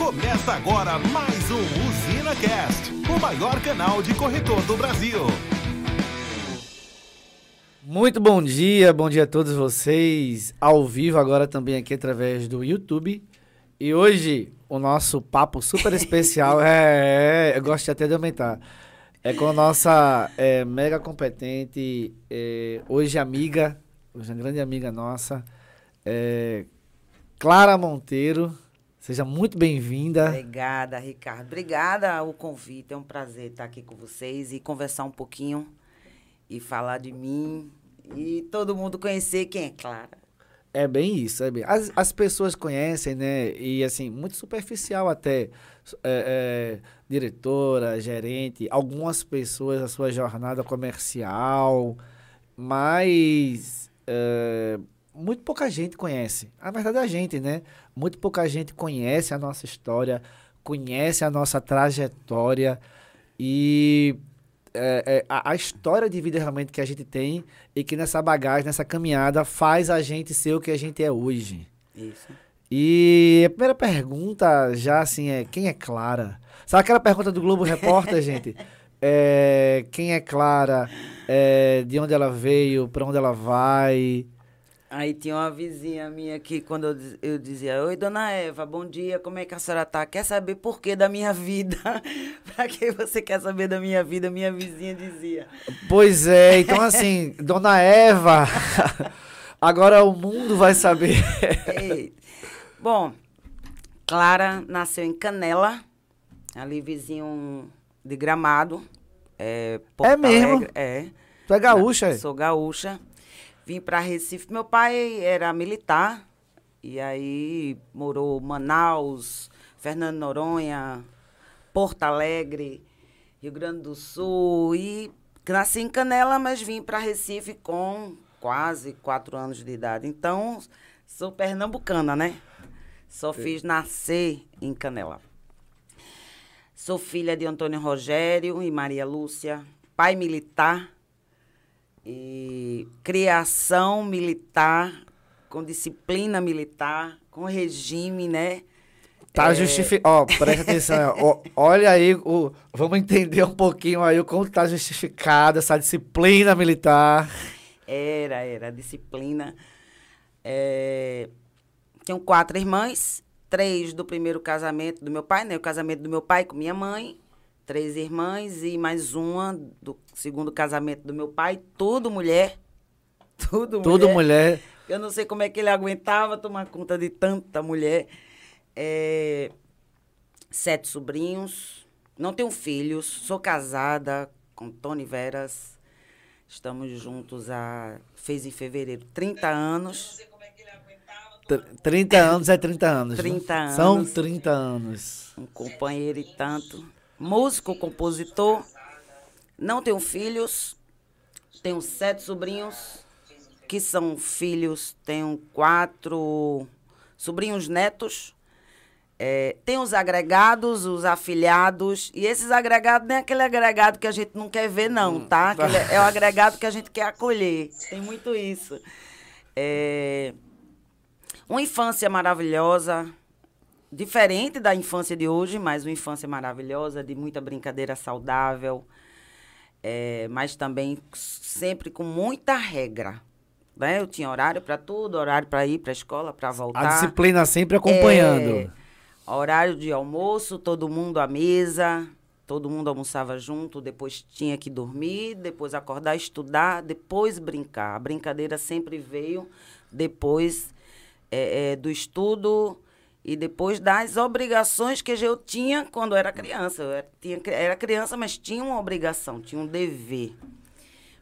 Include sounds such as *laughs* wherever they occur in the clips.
Começa agora mais um Usina Cast, o maior canal de corretor do Brasil. Muito bom dia, bom dia a todos vocês, ao vivo agora também aqui através do YouTube. E hoje o nosso papo super especial *laughs* é, é eu gosto até de aumentar. É com a nossa é, mega competente, é, hoje amiga, hoje uma grande amiga nossa, é, Clara Monteiro. Seja muito bem-vinda. Obrigada, Ricardo. Obrigada o convite. É um prazer estar aqui com vocês e conversar um pouquinho e falar de mim e todo mundo conhecer quem é Clara. É bem isso. É bem. As, as pessoas conhecem, né? E assim, muito superficial até. É, é, diretora, gerente, algumas pessoas a sua jornada comercial, mas é, muito pouca gente conhece. A verdade é a gente, né? Muito pouca gente conhece a nossa história, conhece a nossa trajetória e é, é, a, a, história de vida realmente que a gente tem e que nessa bagagem, nessa caminhada, faz a gente ser o que a gente é hoje. Isso. E a primeira pergunta, já assim, é quem é Clara? Sabe aquela pergunta do Globo Repórter, gente? *laughs* É, quem é Clara? É, de onde ela veio? Para onde ela vai? Aí tinha uma vizinha minha que, quando eu, eu dizia, Oi, dona Eva, bom dia, como é que a senhora tá? Quer saber por que da minha vida? *laughs* pra que você quer saber da minha vida? Minha vizinha dizia. Pois é, então assim, *laughs* dona Eva, *laughs* agora o mundo vai saber. Bom, Clara nasceu em Canela, ali vizinho de Gramado. É, é mesmo? Alegre, é. Tu é gaúcha? É? Sou gaúcha vim para Recife. Meu pai era militar e aí morou Manaus, Fernando Noronha, Porto Alegre, Rio Grande do Sul e nasci em Canela, mas vim para Recife com quase quatro anos de idade. Então sou pernambucana, né? Só fiz nascer em Canela. Sou filha de Antônio Rogério e Maria Lúcia, pai militar e criação militar, com disciplina militar, com regime, né? Tá é... justificado. Ó, presta atenção. ó, olha aí, o... vamos entender um pouquinho aí o como tá justificada essa disciplina militar. Era, era, disciplina. É... Tenho quatro irmãs, três do primeiro casamento do meu pai, né? O casamento do meu pai com minha mãe, três irmãs e mais uma do segundo casamento do meu pai, tudo mulher. *laughs* Tudo mulher. Tudo mulher. Eu não sei como é que ele aguentava tomar conta de tanta mulher. É, sete sobrinhos. Não tenho filhos. Sou casada com Tony Veras. Estamos juntos há. Fez em fevereiro 30 anos. 30 anos é 30 anos. 30 né? anos. São 30 anos. Um companheiro e tanto músico, compositor. Não tenho filhos. Tenho sete sobrinhos, que são filhos. Tenho quatro sobrinhos netos. É, tem os agregados, os afiliados. E esses agregados não é aquele agregado que a gente não quer ver, não, hum, tá? Aquele, *laughs* é o agregado que a gente quer acolher. Tem muito isso. É, uma infância maravilhosa diferente da infância de hoje, mas uma infância maravilhosa, de muita brincadeira saudável, é, mas também sempre com muita regra. Né? Eu tinha horário para tudo, horário para ir para a escola, para voltar. A disciplina sempre acompanhando. É, horário de almoço, todo mundo à mesa, todo mundo almoçava junto, depois tinha que dormir, depois acordar, estudar, depois brincar. A brincadeira sempre veio depois é, é, do estudo e depois das obrigações que eu tinha quando era criança. Eu era, tinha, era criança, mas tinha uma obrigação, tinha um dever.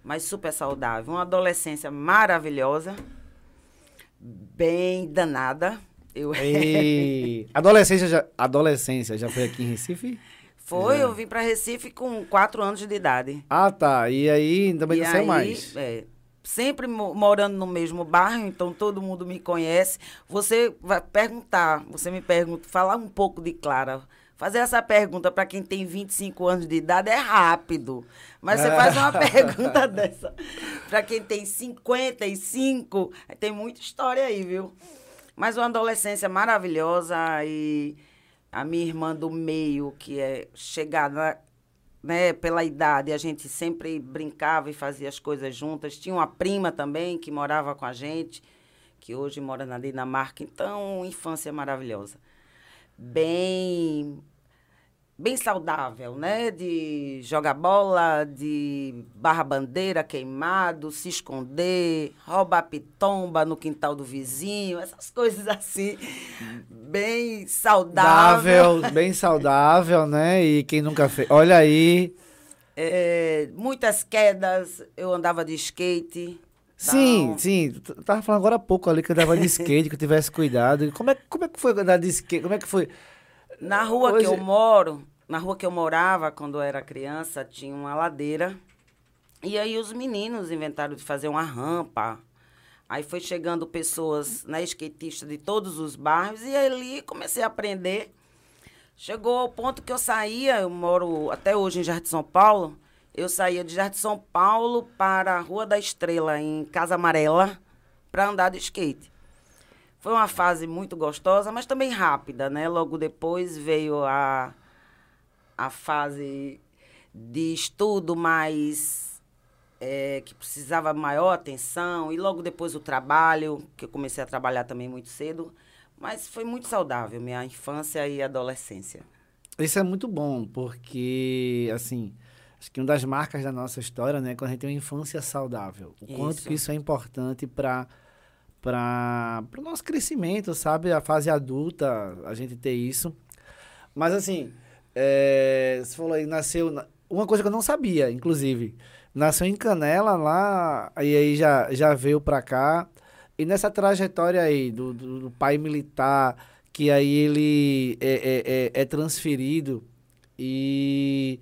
Mas super saudável. Uma adolescência maravilhosa, bem danada. Eu... E... adolescência, já, adolescência já foi aqui em Recife? Foi, já. eu vim para Recife com quatro anos de idade. Ah, tá. E aí também não saiu mais? É, sempre morando no mesmo bairro, então todo mundo me conhece. Você vai perguntar, você me pergunta, falar um pouco de Clara. Fazer essa pergunta para quem tem 25 anos de idade é rápido. Mas você faz uma *laughs* pergunta dessa para quem tem 55, tem muita história aí, viu? Mas uma adolescência maravilhosa e A minha irmã do meio, que é chegada né, pela idade, a gente sempre brincava e fazia as coisas juntas. Tinha uma prima também que morava com a gente, que hoje mora na Dinamarca. Então, infância maravilhosa. Bem bem saudável, né? De jogar bola, de barra bandeira queimado, se esconder, roubar pitomba no quintal do vizinho, essas *laughs* coisas assim, bem saudável. bem saudável, né? E quem nunca fez. Olha aí. É, muitas quedas, eu andava de skate. Sim, então... sim. Tu tava falando agora há pouco ali que eu andava de skate, que eu tivesse cuidado. Como é, como é que foi andar de skate? Como é que foi? Na rua Hoje... que eu moro, na rua que eu morava, quando eu era criança, tinha uma ladeira. E aí os meninos inventaram de fazer uma rampa. Aí foi chegando pessoas, né, skatistas de todos os bairros, e ali comecei a aprender. Chegou ao ponto que eu saía, eu moro até hoje em Jardim São Paulo, eu saía de Jardim São Paulo para a Rua da Estrela, em Casa Amarela, para andar de skate. Foi uma fase muito gostosa, mas também rápida, né? Logo depois veio a, a fase de estudo mais é, que precisava maior atenção e logo depois o trabalho, que eu comecei a trabalhar também muito cedo, mas foi muito saudável minha infância e adolescência. Isso é muito bom, porque assim, acho que uma das marcas da nossa história, né, é quando a gente tem uma infância saudável. O isso. quanto que isso é importante para para o nosso crescimento, sabe? A fase adulta, a gente ter isso. Mas assim, é, você falou aí, nasceu. Uma coisa que eu não sabia, inclusive. Nasceu em Canela lá, e aí já, já veio pra cá. E nessa trajetória aí do, do, do pai militar, que aí ele é, é, é, é, transferido. E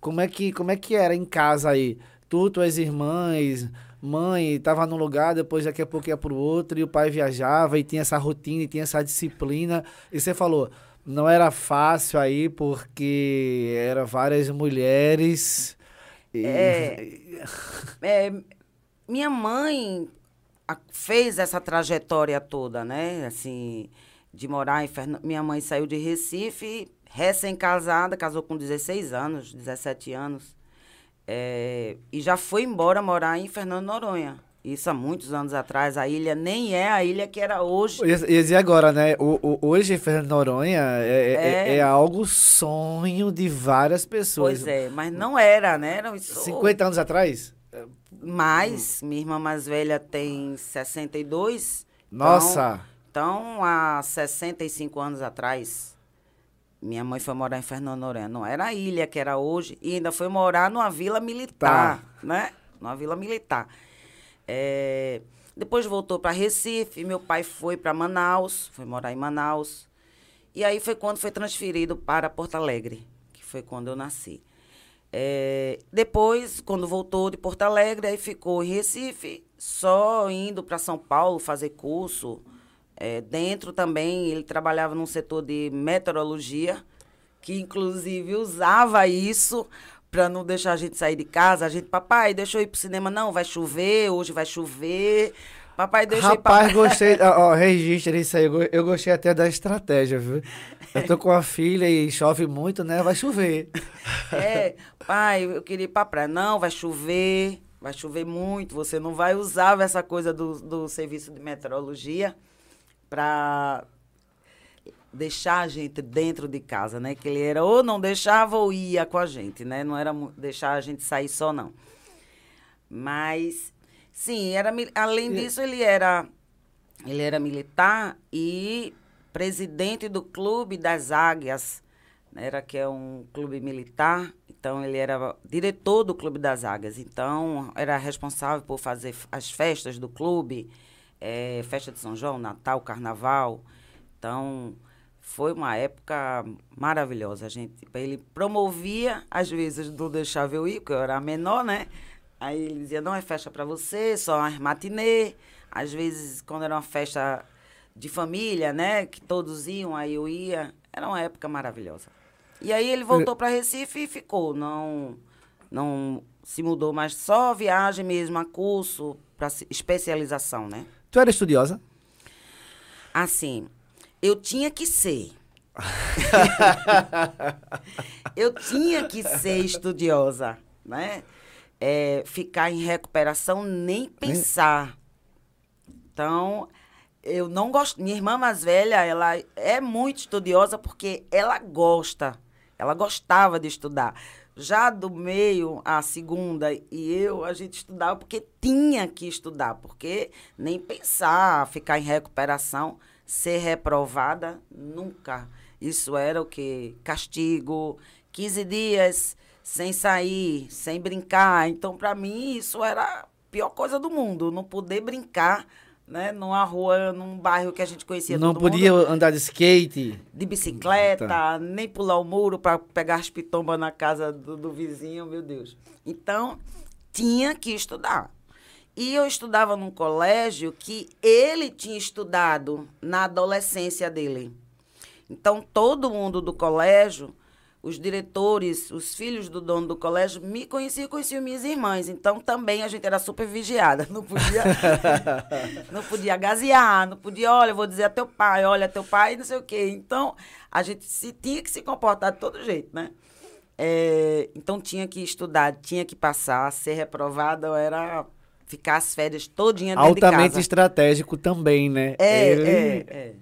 como é, que, como é que era em casa aí? Tu, tuas irmãs, mãe, tava num lugar, depois daqui a pouco ia pro outro, e o pai viajava, e tinha essa rotina, e tinha essa disciplina. E você falou, não era fácil aí, porque eram várias mulheres. E... É, *laughs* é, minha mãe fez essa trajetória toda, né? Assim, de morar em Fernando. Minha mãe saiu de Recife, recém-casada, casou com 16 anos, 17 anos. É, e já foi embora morar em Fernando Noronha. Isso há muitos anos atrás. A ilha nem é a ilha que era hoje. E, e agora, né? O, o, hoje, Fernando Noronha é, é. É, é, algo sonho de várias pessoas. Pois é, mas não era, né? Era isso... 50 anos atrás? Mais. Minha irmã mais velha tem 62. Nossa! Então, então, há 65 anos atrás, minha mãe foi morar em Fernando Noronha. Não era a ilha que era hoje. E ainda foi morar numa vila militar, tá. né? Numa vila militar. É, depois voltou para Recife, meu pai foi para Manaus, foi morar em Manaus. E aí foi quando foi transferido para Porto Alegre, que foi quando eu nasci. É, depois, quando voltou de Porto Alegre, aí ficou em Recife, só indo para São Paulo fazer curso. É, dentro também, ele trabalhava num setor de meteorologia, que inclusive usava isso para não deixar a gente sair de casa. A gente, papai, deixa eu ir pro cinema. Não, vai chover, hoje vai chover. Papai, deixa Rapaz, eu ir *laughs* gostei. Ó, registra isso aí. Eu gostei até da estratégia, viu? Eu tô com a filha e chove muito, né? Vai chover. É, pai, eu queria ir pra praia. Não, vai chover. Vai chover muito. Você não vai usar essa coisa do, do serviço de meteorologia para deixar a gente dentro de casa, né? Que ele era ou não deixava ou ia com a gente, né? Não era deixar a gente sair só, não. Mas, sim, era, além disso, ele era, ele era militar e presidente do Clube das Águias, né? era que é um clube militar. Então, ele era diretor do Clube das Águias. Então, era responsável por fazer as festas do clube, é, festa de São João, Natal, Carnaval. Então, foi uma época maravilhosa. A gente, ele promovia, às vezes, do deixava eu ir, porque eu era menor, né? Aí ele dizia, não é festa para você, só uma matinê. Às vezes, quando era uma festa de família, né? Que todos iam, aí eu ia. Era uma época maravilhosa. E aí ele voltou para Recife e ficou. Não, não se mudou, mas só viagem mesmo, a curso, para especialização, né? Tu era estudiosa? Assim, eu tinha que ser. *laughs* eu tinha que ser estudiosa, né? É, ficar em recuperação, nem pensar. Então, eu não gosto. Minha irmã mais velha, ela é muito estudiosa porque ela gosta. Ela gostava de estudar. Já do meio, a segunda e eu, a gente estudava porque tinha que estudar, porque nem pensar, ficar em recuperação, ser reprovada, nunca. Isso era o que? Castigo, 15 dias sem sair, sem brincar. Então, para mim, isso era a pior coisa do mundo, não poder brincar né? Numa rua, num bairro que a gente conhecia Não podia mundo, andar de skate? De bicicleta, tá. nem pular o muro para pegar as pitombas na casa do, do vizinho, meu Deus. Então, tinha que estudar. E eu estudava num colégio que ele tinha estudado na adolescência dele. Então, todo mundo do colégio os diretores, os filhos do dono do colégio me conheciam e conheciam minhas irmãs. Então também a gente era super vigiada. Não podia, *laughs* não podia gazear, não podia, olha, vou dizer a teu pai, olha, teu pai, não sei o quê. Então a gente se, tinha que se comportar de todo jeito, né? É, então tinha que estudar, tinha que passar, ser reprovada era ficar as férias todinha dentro Altamente de casa. estratégico também, né? É, Ele... é, é.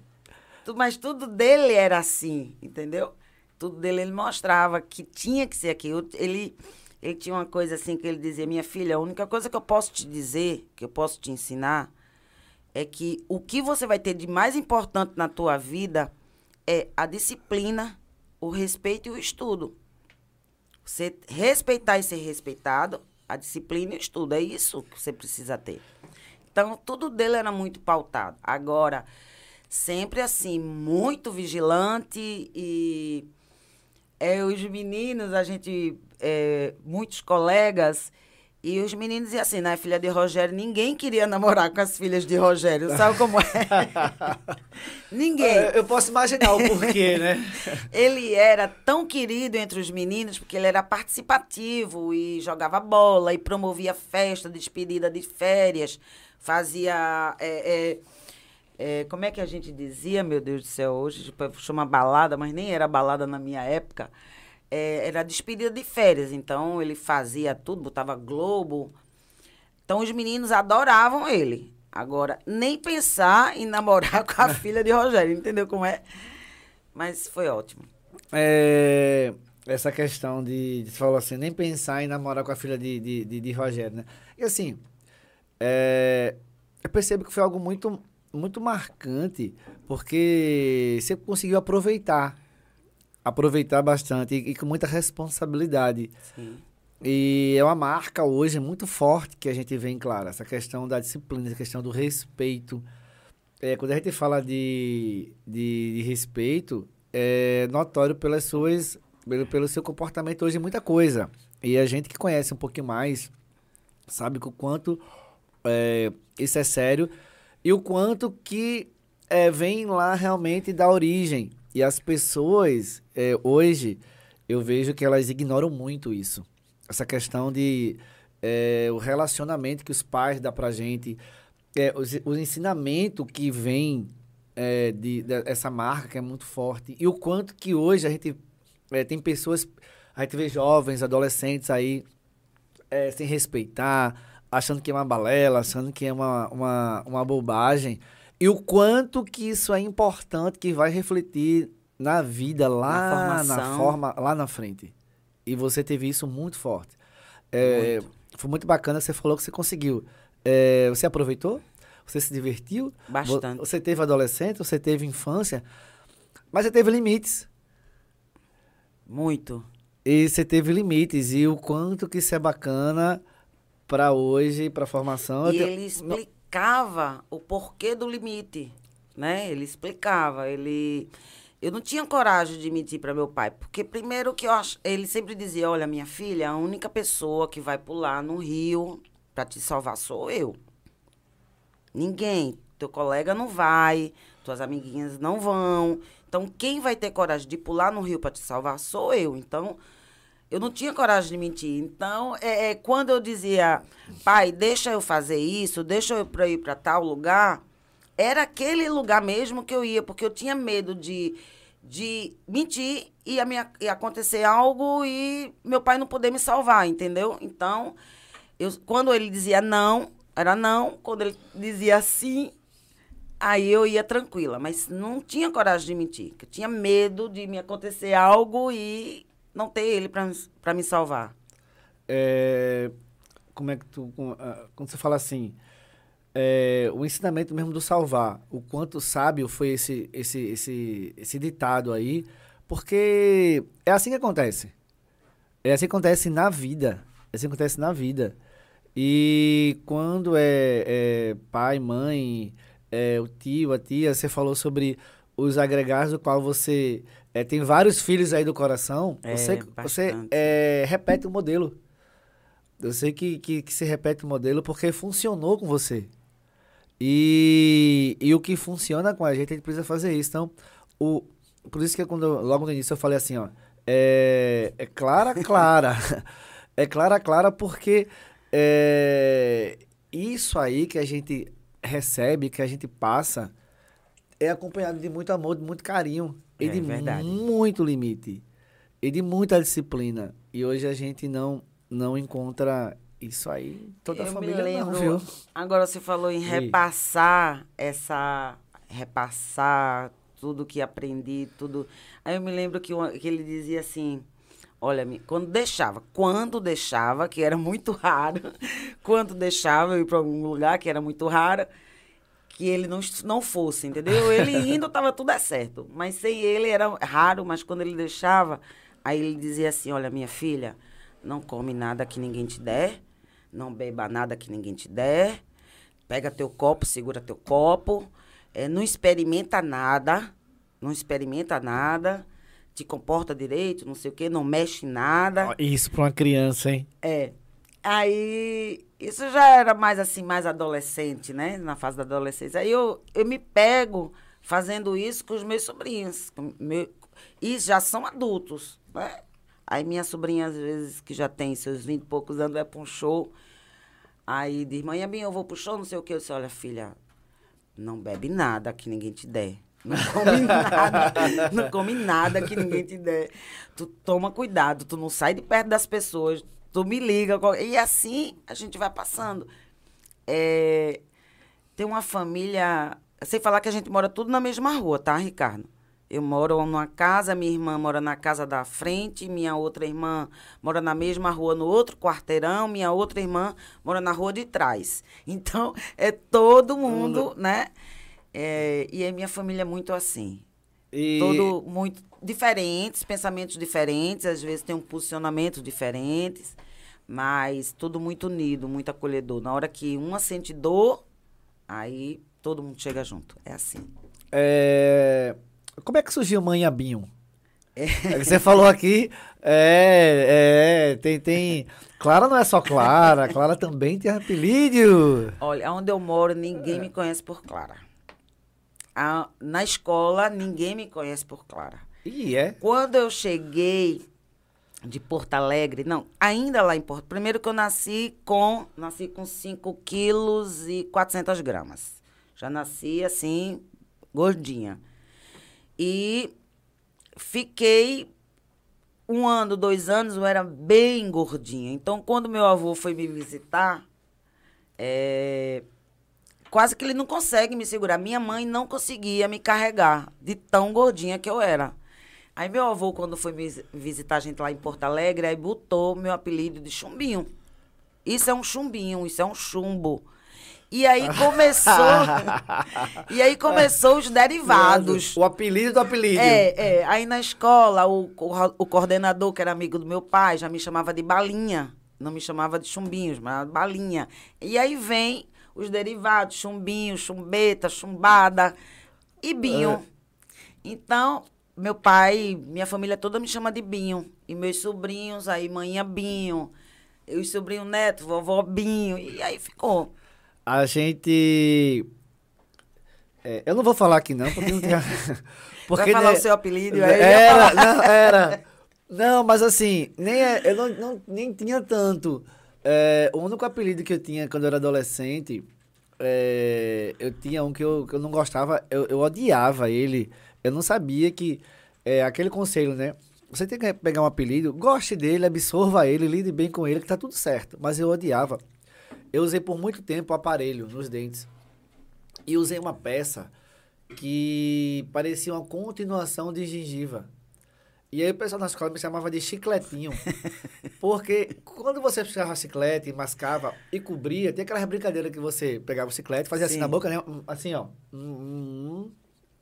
Mas tudo dele era assim, entendeu? tudo dele, ele mostrava que tinha que ser aquilo. Ele, ele tinha uma coisa assim que ele dizia: Minha filha, a única coisa que eu posso te dizer, que eu posso te ensinar, é que o que você vai ter de mais importante na tua vida é a disciplina, o respeito e o estudo. Você respeitar e ser respeitado, a disciplina e o estudo. É isso que você precisa ter. Então, tudo dele era muito pautado. Agora, sempre assim, muito vigilante e é, os meninos, a gente, é, muitos colegas, e os meninos diziam assim, né, filha de Rogério, ninguém queria namorar com as filhas de Rogério, sabe como é? *laughs* ninguém. Eu posso imaginar o porquê, né? *laughs* ele era tão querido entre os meninos porque ele era participativo e jogava bola e promovia festa, despedida de férias, fazia... É, é, é, como é que a gente dizia, meu Deus do céu, hoje tipo, chama balada, mas nem era balada na minha época. É, era despedida de férias. Então ele fazia tudo, botava Globo. Então os meninos adoravam ele. Agora, nem pensar em namorar *laughs* com a filha de Rogério, entendeu como é? Mas foi ótimo. É, essa questão de, de. Você falou assim, nem pensar em namorar com a filha de, de, de, de Rogério, né? E assim, é, eu percebo que foi algo muito muito marcante, porque você conseguiu aproveitar. Aproveitar bastante e, e com muita responsabilidade. Sim. E é uma marca hoje muito forte que a gente vê em claro, essa questão da disciplina, essa questão do respeito. É, quando a gente fala de, de, de, respeito, é notório pelas suas, pelo, pelo seu comportamento hoje muita coisa. E a gente que conhece um pouquinho mais sabe o quanto é, isso é sério e o quanto que é, vem lá realmente da origem. E as pessoas, é, hoje, eu vejo que elas ignoram muito isso. Essa questão de é, o relacionamento que os pais dão pra gente, é, o, o ensinamento que vem é, de, de, essa marca que é muito forte. E o quanto que hoje a gente é, tem pessoas, a gente vê jovens, adolescentes aí, é, sem respeitar, achando que é uma balela, achando que é uma, uma, uma bobagem. E o quanto que isso é importante, que vai refletir na vida lá na, na forma, lá na frente. E você teve isso muito forte. É, muito. Foi muito bacana, você falou que você conseguiu. É, você aproveitou? Você se divertiu? Bastante. Você teve adolescente, você teve infância, mas você teve limites. Muito. E você teve limites. E o quanto que isso é bacana para hoje, para formação. E ele explicava o porquê do limite, né? Ele explicava, ele eu não tinha coragem de mentir para meu pai, porque primeiro que ach... ele sempre dizia, olha, minha filha, a única pessoa que vai pular no rio para te salvar sou eu. Ninguém, teu colega não vai, tuas amiguinhas não vão. Então quem vai ter coragem de pular no rio para te salvar sou eu. Então eu não tinha coragem de mentir. Então, é, é, quando eu dizia, pai, deixa eu fazer isso, deixa eu ir para tal lugar, era aquele lugar mesmo que eu ia, porque eu tinha medo de, de mentir e ia, me, ia acontecer algo e meu pai não poder me salvar, entendeu? Então, eu, quando ele dizia não, era não. Quando ele dizia sim, aí eu ia tranquila. Mas não tinha coragem de mentir. Eu tinha medo de me acontecer algo e não ter ele para me salvar. É, como é que tu. Ah, quando você fala assim é, o ensinamento mesmo do salvar, o quanto sábio foi esse, esse, esse, esse ditado aí, porque é assim que acontece. É assim que acontece na vida. É assim que acontece na vida. E quando é, é pai, mãe, é, o tio, a tia, você falou sobre os agregados do qual você é, tem vários filhos aí do coração, é, você, você é, repete o modelo. Eu sei que, que, que se repete o modelo porque funcionou com você. E, e o que funciona com a gente, a gente precisa fazer isso. Então, o, por isso que quando eu, logo no início eu falei assim, ó, é, é clara, *laughs* clara. é clara, clara, porque é, isso aí que a gente recebe, que a gente passa, é acompanhado de muito amor, de muito carinho e é, de verdade. muito limite. E de muita disciplina. E hoje a gente não, não encontra isso aí, toda eu a família lembro, não, viu? Agora você falou em repassar essa... Repassar tudo que aprendi, tudo... Aí eu me lembro que, que ele dizia assim... Olha, quando deixava, quando deixava, que era muito raro, *laughs* quando deixava eu ir para algum lugar que era muito raro, que ele não, não fosse, entendeu? Ele *laughs* indo estava tudo é certo, mas sem ele era raro, mas quando ele deixava, aí ele dizia assim, olha, minha filha, não come nada que ninguém te der, não beba nada que ninguém te der. Pega teu copo, segura teu copo. É, não experimenta nada. Não experimenta nada. Te comporta direito, não sei o quê, não mexe em nada. Isso para uma criança, hein? É. Aí, isso já era mais assim, mais adolescente, né? Na fase da adolescência. Aí eu, eu me pego fazendo isso com os meus sobrinhos. Meu, e já são adultos, né? Aí minha sobrinha, às vezes, que já tem seus 20 e poucos anos, vai para um show. Aí diz, mãe, bem, eu vou pro show, não sei o quê. Eu disse, olha, filha, não bebe nada que ninguém te der. Não come *laughs* nada, não come nada que ninguém te der. Tu toma cuidado, tu não sai de perto das pessoas, tu me liga. E assim a gente vai passando. É, tem uma família. Sem falar que a gente mora tudo na mesma rua, tá, Ricardo? Eu moro numa casa, minha irmã mora na casa da frente, minha outra irmã mora na mesma rua, no outro quarteirão, minha outra irmã mora na rua de trás. *laughs* Então, é todo mundo, né? É, e a minha família é muito assim. E... Todo muito diferentes, pensamentos diferentes, às vezes tem um posicionamento diferentes, mas tudo muito unido, muito acolhedor. Na hora que uma sente dor, aí todo mundo chega junto. É assim. É... Como é que surgiu Mãe Abinho? É. Você falou aqui, é, é, tem, tem. Clara não é só Clara, Clara também tem apelido. Olha, onde eu moro, ninguém me conhece por Clara. A, na escola, ninguém me conhece por Clara. E é? Quando eu cheguei de Porto Alegre, não, ainda lá em Porto, primeiro que eu nasci com, nasci com 5 quilos e 400 gramas. Já nasci assim, gordinha. E fiquei um ano, dois anos, eu era bem gordinha. Então, quando meu avô foi me visitar, é, quase que ele não consegue me segurar. Minha mãe não conseguia me carregar de tão gordinha que eu era. Aí meu avô, quando foi me visitar a gente lá em Porto Alegre, aí botou meu apelido de chumbinho. Isso é um chumbinho, isso é um chumbo. E aí *laughs* começou. e aí começou os derivados. O apelido do apelido. É, é. Aí na escola, o, o, o, coordenador, que era amigo do meu pai, já me chamava de balinha. Não me chamava de chumbinhos, mas balinha. E aí vem os derivados, chumbinho, chumbeta, chumbada e binho. É. Então, meu pai, minha família toda me chama de binho. E meus sobrinhos, aí manhã binho. E os sobrinhos neto, vovó binho. E aí ficou. A gente. É, eu não vou falar aqui não, porque não tem. *laughs* porque Vai falar né, o seu apelido aí? Era, não, era. Não, mas assim, nem é, eu não, não, nem tinha tanto. É, o único apelido que eu tinha quando eu era adolescente, é, eu tinha um que eu, que eu não gostava, eu, eu odiava ele. Eu não sabia que é aquele conselho, né? Você tem que pegar um apelido, goste dele, absorva ele, lide bem com ele, que tá tudo certo. Mas eu odiava. Eu usei por muito tempo aparelho nos dentes. E usei uma peça que parecia uma continuação de gengiva. E aí o pessoal na escola me chamava de chicletinho. *laughs* Porque quando você puxava chiclete, mascava e cobria, tem aquela brincadeira que você pegava o chiclete, fazia assim Sim. na boca, né? Assim, ó.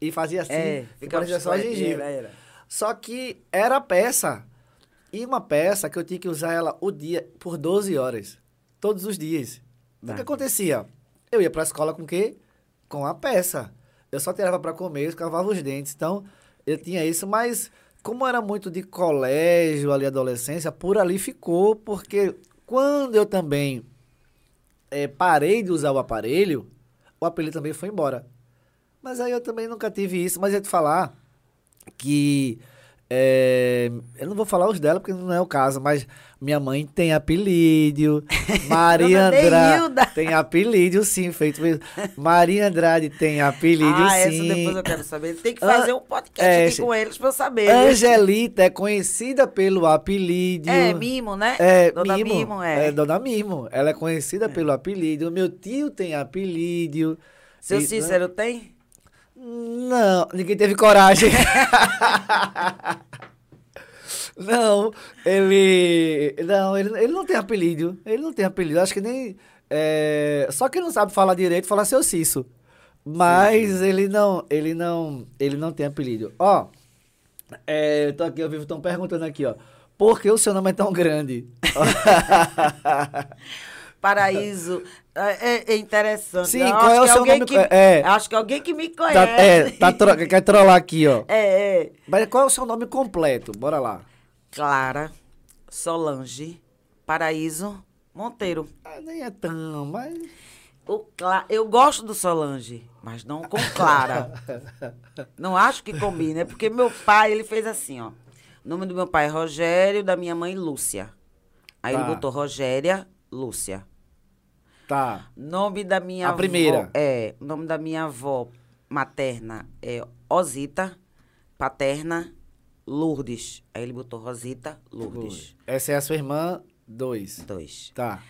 E fazia assim. É, e ficava só chiclete, gengiva. era. Só que era peça. E uma peça que eu tinha que usar ela o dia, por 12 horas. Todos os dias. O que acontecia? Eu ia pra escola com o quê? Com a peça. Eu só tirava pra comer, eu escovava os dentes. Então, eu tinha isso, mas como era muito de colégio ali, adolescência, por ali ficou, porque quando eu também eh, parei de usar o aparelho, o apelido também foi embora. Mas aí eu também nunca tive isso, mas eu ia te falar que. É, eu não vou falar os dela porque não é o caso, mas minha mãe tem apelido. *laughs* Maria Andrade tem apelido, sim, feito mesmo. Maria Andrade tem apelido, ah, sim. essa depois eu quero saber. Tem que Ah, fazer um podcast é, aqui com eles pra eu saber. viu? Angelita é conhecida pelo apelido. É, Mimo, né? É, Dona Mimo. Mimo, é. Dona Mimo. Ela é conhecida pelo apelido. Meu tio tem apelido. Seu E- Cícero tem? Não, ninguém teve coragem. não, ele. Não, ele, ele não tem apelido. Ele não tem apelido. Acho que nem. é, só que ele não sabe falar direito, fala seu Cisso. Mas ele não. Ele não. Ele não tem apelido. Ó. É, eu tô aqui, eu vivo, estão perguntando aqui, ó. Por que o seu nome é tão grande? *laughs* Paraíso. É, é interessante. Sim, Eu qual acho é o seu nome? Que, É. Acho que alguém que me conhece. Tá, é, tá tro- quer trollar aqui, ó. É, é. Mas qual é o seu nome completo? Bora lá. Clara, Solange, Paraíso, Monteiro. Ah, nem é tão, mas. O Cla- Eu gosto do Solange, mas não com Clara. *laughs* não acho que combine, é porque meu pai, ele fez assim, ó. O nome do meu pai é Rogério, da minha mãe Lúcia. Aí Tá. ele botou Rogéria, Lúcia. Tá. Nome da minha A avó. primeira. É, o nome da minha avó materna é Osita, paterna Lourdes. Aí ele botou Rosita, Lourdes. Essa é a sua irmã, dois. Dois. Tá.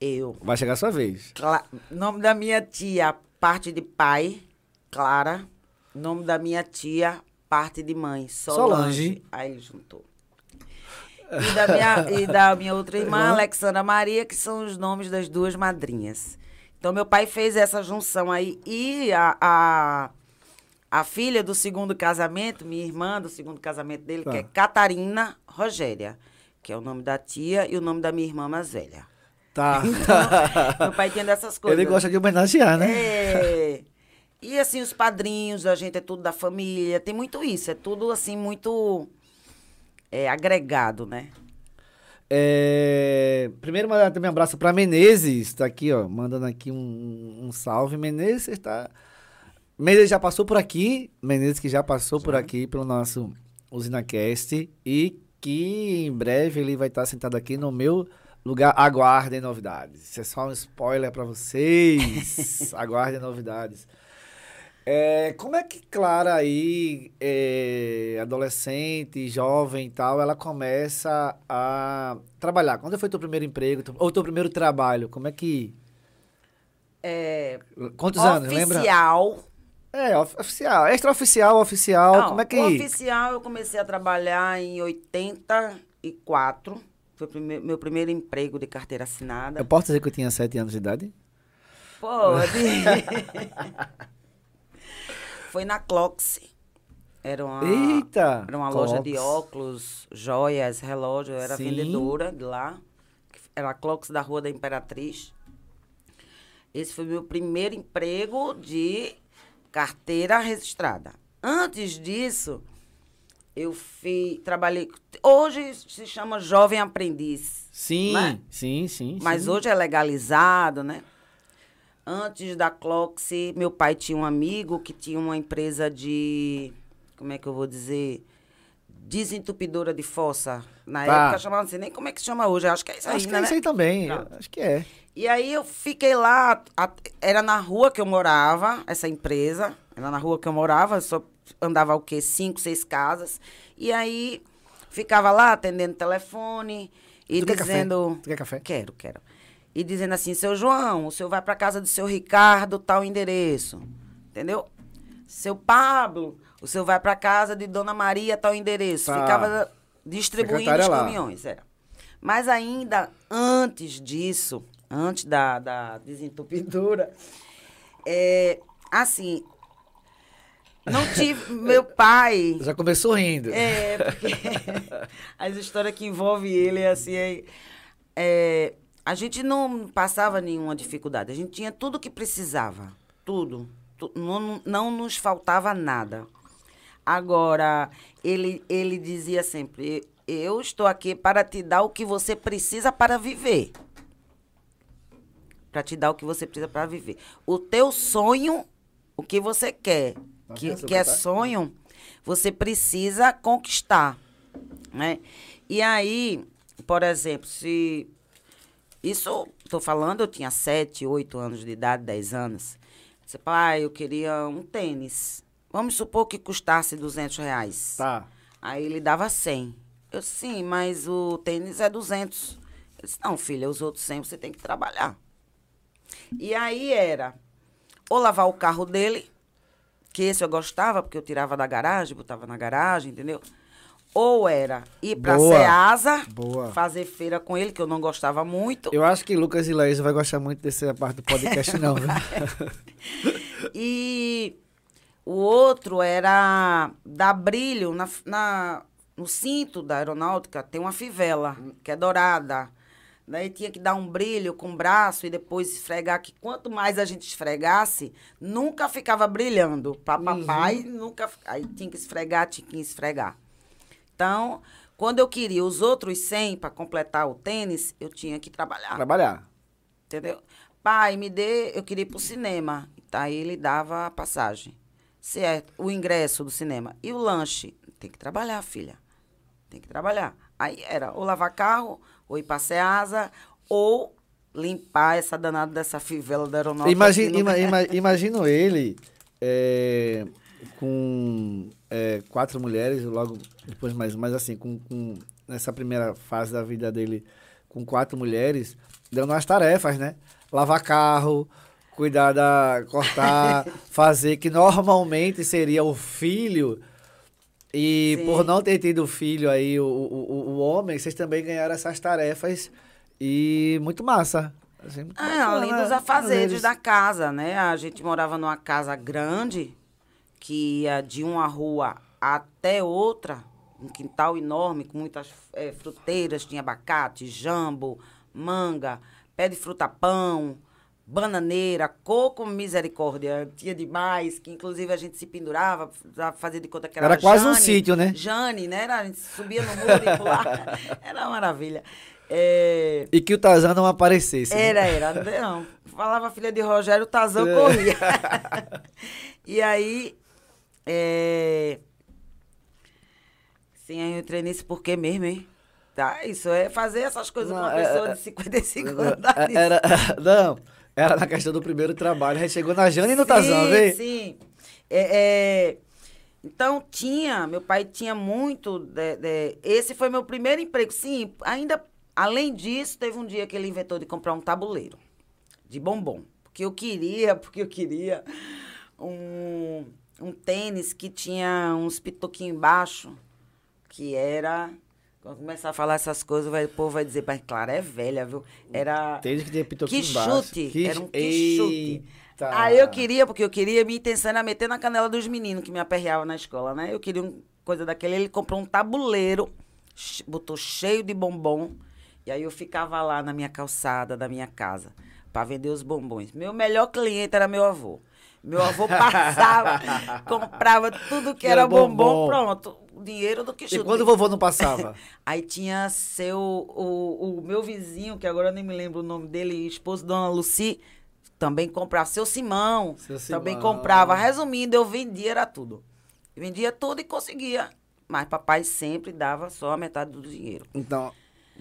Eu. Vai chegar a sua vez. Cla- nome da minha tia, parte de pai, Clara. Nome da minha tia, parte de mãe, Solange. Solange. Aí ele juntou. E da minha, *laughs* e da minha outra irmã. Alexandra Maria, que são os nomes das duas madrinhas. Então, meu pai fez essa junção aí. E a, a, a filha do segundo casamento, minha irmã do segundo casamento dele, Tá. que é Catarina Rogéria, que é o nome da tia e o nome da minha irmã mais velha. Tá. *laughs* Meu pai tem dessas coisas. Ele gosta de homenagear, né? É. E assim, os padrinhos, a gente é tudo da família. Tem muito isso. É tudo assim, muito é, agregado, né? É, Primeiro, mandar também um abraço pra Menezes. Tá aqui, ó. Mandando aqui um, um salve. Menezes, você está. Menezes já passou por aqui. Menezes que já passou por aqui pelo nosso UsinaCast. E que em breve ele vai estar sentado aqui no meu lugar. Aguardem novidades. Isso é só um spoiler pra vocês. *laughs* Aguardem novidades. É, como é que Clara aí, é, adolescente, jovem e tal, ela começa a trabalhar? Quando foi teu primeiro emprego, tu- ou teu primeiro trabalho? Como é que... É, Quantos anos, lembra? oficial. É, of- oficial. Extraoficial, oficial, Não, como é que... Oficial, eu comecei a trabalhar em 84. Foi o prime- meu primeiro emprego de carteira assinada. Eu posso dizer que eu tinha sete anos de idade? Pode. *laughs* Foi na Clox. Era uma, Eita! Era uma loja de óculos, joias, relógio. Eu era Sim. vendedora de lá. Era a Clox da Rua da Imperatriz. Esse foi meu primeiro emprego de carteira registrada. Antes disso, eu fui, trabalhei. Hoje se chama jovem aprendiz. Sim, né? sim, sim. Mas sim. hoje é legalizado, né? Antes da Cloxy, meu pai tinha um amigo que tinha uma empresa de. Como é que eu vou dizer? Desentupidora de fossa. Na Tá. época chamava assim, nem como é que chama hoje. Acho que é isso aí, Acho que né? é isso aí também, acho que é. E aí eu fiquei lá, a- era na rua que eu morava, essa empresa. Lá na rua que eu morava, só andava o quê? Cinco, seis casas. E aí ficava lá atendendo telefone e Tu quer dizendo. café? Tu quer café? Quero, quero. E dizendo assim, seu João, o senhor vai para casa do seu Ricardo, tal endereço. Entendeu? Seu Pablo, o senhor vai para casa de Dona Maria, tal endereço. Tá. Ficava distribuindo Secretária os caminhões, era. Mas ainda antes disso, antes da, da desentupidura, *laughs* é, assim, não tive. *laughs* Meu pai. Já começou rindo. É, porque *laughs* as histórias que envolvem ele é assim. É, é, a gente não passava nenhuma dificuldade. A gente tinha tudo que precisava. Tudo. Tu- não, não nos faltava nada. Agora, ele, ele dizia sempre: Eu estou aqui para te dar o que você precisa para viver. Para te dar o que você precisa para viver. O teu sonho, o que você quer, que, Nossa, que é tá? sonho, você precisa conquistar, né? E aí, por exemplo, se isso, estou falando, eu tinha 7, 8 anos de idade, 10 anos. Disse, pai, eu queria um tênis. Vamos supor que custasse 200 reais. Tá. Aí ele dava 100. Eu, sim, mas o tênis é 200. Ele disse, não, filha, os outros 100 você tem que trabalhar. E aí era ou lavar o carro dele, que esse eu gostava, porque eu tirava da garagem, botava na garagem, entendeu? Ou era ir pra Boa. Ceasa, Boa. fazer feira com ele, que eu não gostava muito. Eu acho que Lucas e Laís vai gostar muito dessa parte do podcast, *laughs* não? *laughs* E o outro era dar brilho na, na- no cinto da aeronáutica, tem uma fivela, que é dourada. Daí tinha que dar um brilho com o braço e depois esfregar, que quanto mais a gente esfregasse, nunca ficava brilhando. Para papai, nunca. Aí tinha que esfregar, tinha que esfregar. Então, quando eu queria os outros 100 para completar o tênis, eu tinha que trabalhar. Trabalhar. Entendeu? Pai, me dê, eu queria ir pro cinema. Aí ele dava a passagem. Certo, o ingresso do cinema. E o lanche? Tem que trabalhar, filha. Tem que trabalhar. Aí era ou lavar carro, ou ir pra Ceasa, ou limpar essa danada dessa fivela da aeronáutica. Imagina, ima, *laughs* ima- imagino ele é, com é, quatro mulheres, logo depois mais, mas assim, com, com- nessa primeira fase da vida dele, com quatro mulheres, dando as tarefas, né? Lavar carro, cuidar da. cortar, *laughs* fazer, que normalmente seria o filho. E Sim. por não ter tido filho aí, o, o, o- homem, vocês também ganharam essas tarefas. E muito massa. Assim, muito Ah, além bacana, dos afazeres eles- da casa, né? A gente morava numa casa grande, que ia de uma rua até outra, um quintal enorme, com muitas eh, fruteiras, tinha abacate, jambo, manga, pé de fruta-pão, bananeira, coco misericórdia, tinha demais, que inclusive a gente se pendurava, pra fazer de conta que era Era quase um Jane, sítio, né? Jane, né? Era, a gente subia no muro e pulava. *laughs* Era uma maravilha. É, E que o Tarzan não aparecesse. né? era, era. Não. Falava filha de Rogério, o Tazão É. corria. *laughs* *laughs* e aí. É... Sim, aí eu entrei nisso porque mesmo, hein? Tá, isso é fazer essas coisas com Não, uma é- pessoa é- de 55 anos. dá É. Era, *laughs* não, era na questão do primeiro trabalho. A gente chegou na Jane e no Tarzan, sim, vê? Sim. É, é, então tinha, meu pai tinha muito. de- de- esse foi meu primeiro emprego. Sim, ainda, além disso, teve um dia que ele inventou de comprar um tabuleiro de bombom. Porque eu queria, porque eu queria um, um tênis que tinha uns pitoquinhos embaixo, que era. Quando começar a falar essas coisas, vai- o povo vai dizer, mas claro, é velha, viu? Era. Tênis que tinha pitoquinho Que embaixo. chute, era um que chute. Aí eu queria, porque eu queria, minha intenção era meter na canela dos meninos que me aperreavam na escola, né? Eu queria uma coisa daquele. Ele comprou um tabuleiro, botou cheio de bombom, e aí eu ficava lá na minha calçada da minha casa para vender os bombons. Meu melhor cliente era meu avô. Meu avô passava, *laughs* comprava tudo que Que era era bombom, bombom. pronto. O dinheiro do que E chute. quando o vovô não passava? *laughs* Aí tinha seu, o, o meu vizinho, que agora eu nem me lembro o nome dele, esposo da Dona Luci, também comprava. Seu Simão, Seu também Simão. comprava. Resumindo, eu vendia, era tudo. Eu vendia tudo e conseguia. Mas papai sempre dava só a metade do dinheiro. Então,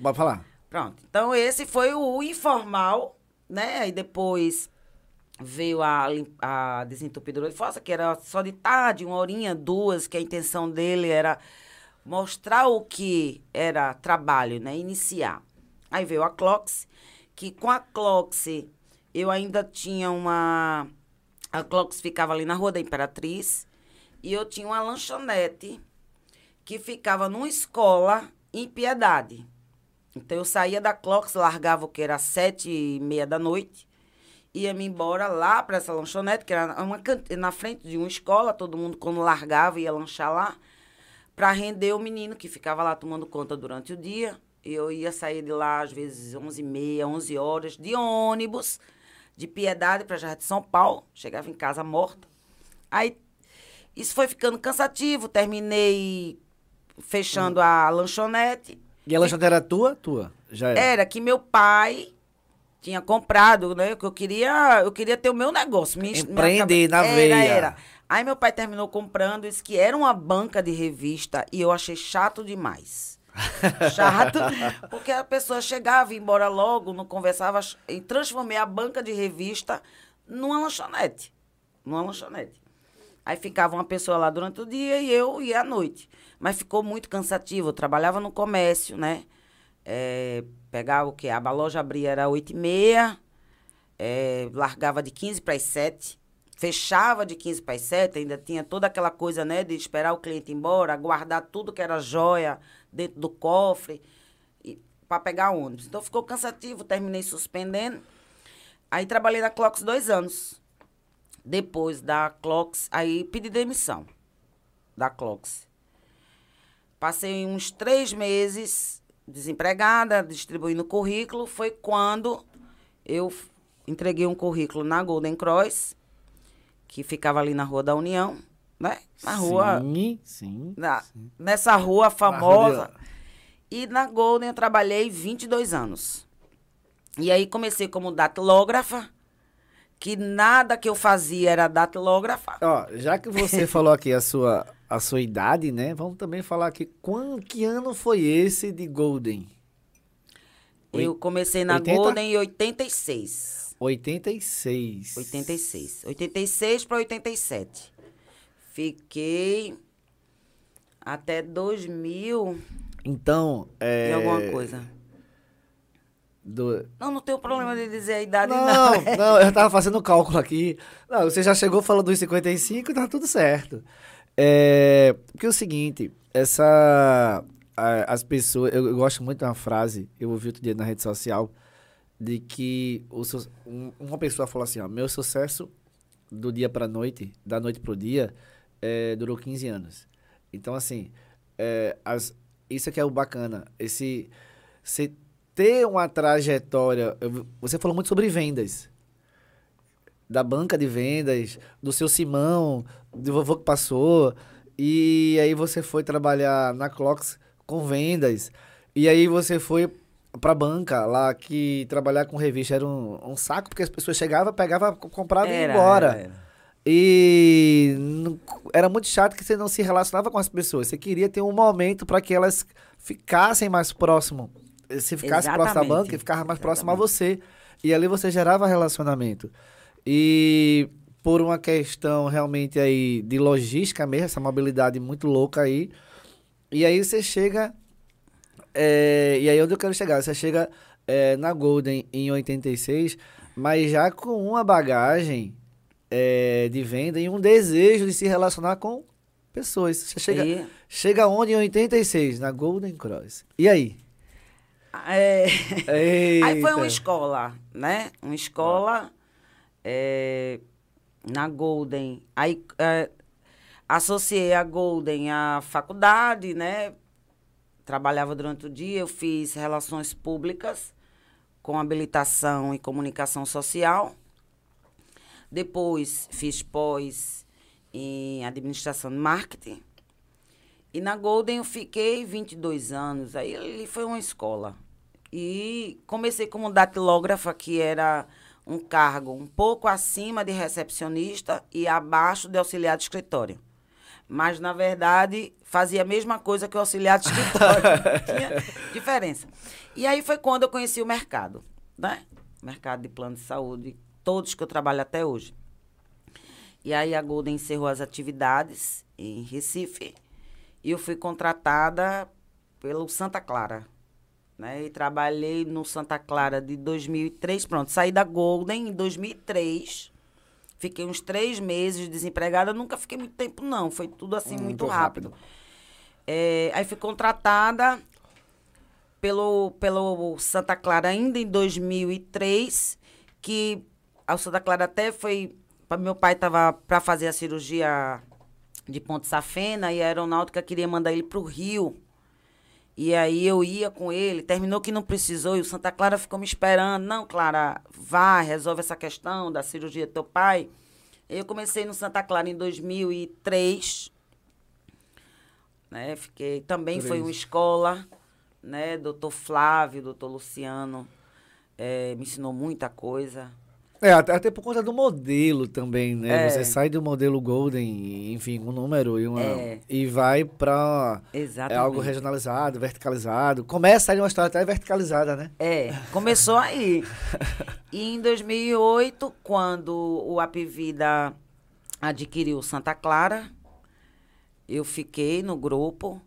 pode falar. Pronto. Então, esse foi o informal, né? Aí depois veio a, a desentupidora de fossa, que era só de tarde, uma horinha, duas, que a intenção dele era mostrar o que era trabalho, né? Iniciar. Aí veio a Clox, que com a Clox eu ainda tinha uma. A Clox ficava ali na Rua da Imperatriz e eu tinha uma lanchonete que ficava numa escola em Piedade. Então eu saía da Clox, largava o que era sete e meia da noite, ia-me embora lá para essa lanchonete, que era uma, na frente de uma escola, todo mundo quando largava ia lanchar lá, para render o menino que ficava lá tomando conta durante o dia. Eu ia sair de lá às vezes 11 e meia, 11 horas, de ônibus, de Piedade para Jardim de São Paulo. Chegava em casa morta. Aí isso foi ficando cansativo, terminei fechando a lanchonete. E a lanchonete era tua? Tua? Já era. Era que meu pai tinha comprado, né? Que eu queria, eu queria ter o meu negócio. minha- minha Empreender cabe- na era, veia. Era. Aí meu pai terminou comprando, disse que era uma banca de revista e eu achei chato demais. *laughs* Chato, porque a pessoa chegava e ia embora logo, não conversava, e transformei a banca de revista numa lanchonete. Numa lanchonete. Aí ficava uma pessoa lá durante o dia e eu ia à noite. Mas ficou muito cansativo. Eu trabalhava no comércio, né? É, pegava o quê? A loja abria era 8 e meia, é, largava de 15 para as 7, fechava de 15 para as 7, ainda tinha toda aquela coisa, né, de esperar o cliente ir embora, guardar tudo que era joia dentro do cofre para pegar ônibus. Então ficou cansativo, terminei suspendendo. Aí trabalhei na Clocks dois anos. Depois da Clocks, aí pedi demissão da Clocks. Passei uns três meses desempregada, distribuindo currículo. Foi quando eu entreguei um currículo na Golden Cross, que ficava ali na Rua da União, né? Na rua. Sim, sim. na- nessa rua famosa. E na Golden eu trabalhei 22 anos. E aí comecei como datilógrafa, que nada que eu fazia era datilógrafa. Ó, já que você falou aqui a sua, a sua idade, né? Vamos também falar aqui quando, que ano foi esse de Golden? Eu comecei na 80? Golden em 86. 86. 86. 86 para 87. Fiquei até 2000 Então, é... e alguma coisa. do- Não, não tenho problema de dizer a idade, não. Não, não, eu tava fazendo o cálculo aqui. Não, você já chegou falando dos 55 e tá tudo certo. É, porque é o seguinte, essa... a- as pessoas... Eu, eu gosto muito de uma frase, eu ouvi outro dia na rede social, de que o, um- uma pessoa falou assim, ó, meu sucesso do dia pra noite, da noite pro dia, é, durou 15 anos. Então, assim, é, as, isso que é o bacana. Esse, você ter uma trajetória. eu- Você falou muito sobre vendas. Da banca de vendas, do seu Simão, do vovô que passou. E aí você foi trabalhar na Clocks com vendas. E aí você foi pra banca lá que trabalhar com revista era um, um saco, porque as pessoas chegavam, pegavam, compravam e iam embora. era, era. E não- era muito chato que você não se relacionava com as pessoas. Você queria ter um momento para que elas ficassem mais próximo. Se ficasse próximo da Exatamente. banca, ficava mais próximo a você. E ali você gerava relacionamento. E por uma questão realmente aí de logística mesmo, essa mobilidade muito louca aí. E aí você chega. é, e aí onde eu quero chegar? Você chega é, na Golden em 86, mas já com uma bagagem é, de venda e um desejo de se relacionar com pessoas. Você chega, E- chega onde em 86? Na Golden Cross. E aí? É, Aí foi uma escola, né? Uma escola é, na Golden. Aí é, associei a Golden à faculdade, né? Trabalhava durante o dia, eu fiz relações públicas com habilitação e comunicação social. Depois fiz pós em administração de marketing. E na Golden eu fiquei 22 anos. Aí ali foi uma escola. E comecei como datilógrafa, que era um cargo um pouco acima de recepcionista e abaixo de auxiliar de escritório. Mas, na verdade, fazia a mesma coisa que o auxiliar de escritório. *laughs* Tinha diferença. E aí foi quando eu conheci o mercado, né? Mercado de plano de saúde, todos que eu trabalho até hoje. E aí a Golden encerrou as atividades em Recife e eu fui contratada pelo Santa Clara. Né? E trabalhei no Santa Clara de 2003, pronto, saí da Golden em 2003. Fiquei uns três meses desempregada, nunca fiquei muito tempo não, foi tudo assim Hum, muito muito rápido. rápido. É, aí fui contratada pelo, pelo Santa Clara ainda em 2003, que a Santa Clara até foi. Meu pai estava para fazer a cirurgia de Ponte Safena e a aeronáutica queria mandar ele para o Rio. E aí eu ia com ele, terminou que não precisou, e o Santa Clara ficou me esperando. Não, Clara, vai, resolve essa questão da cirurgia do teu pai. Eu comecei no Santa Clara em 2003. Né? Fiquei, também foi uma Três. escola, né? Doutor Flávio, doutor Luciano, eh, me ensinou muita coisa. É, até, por conta do modelo também, né? É. Você sai do modelo Golden, enfim, um número e, uma, É. e vai pra é algo regionalizado, verticalizado. Começa aí uma história até verticalizada, né? É, começou aí. E em 2008, quando o Apivida adquiriu Santa Clara, eu fiquei no grupo,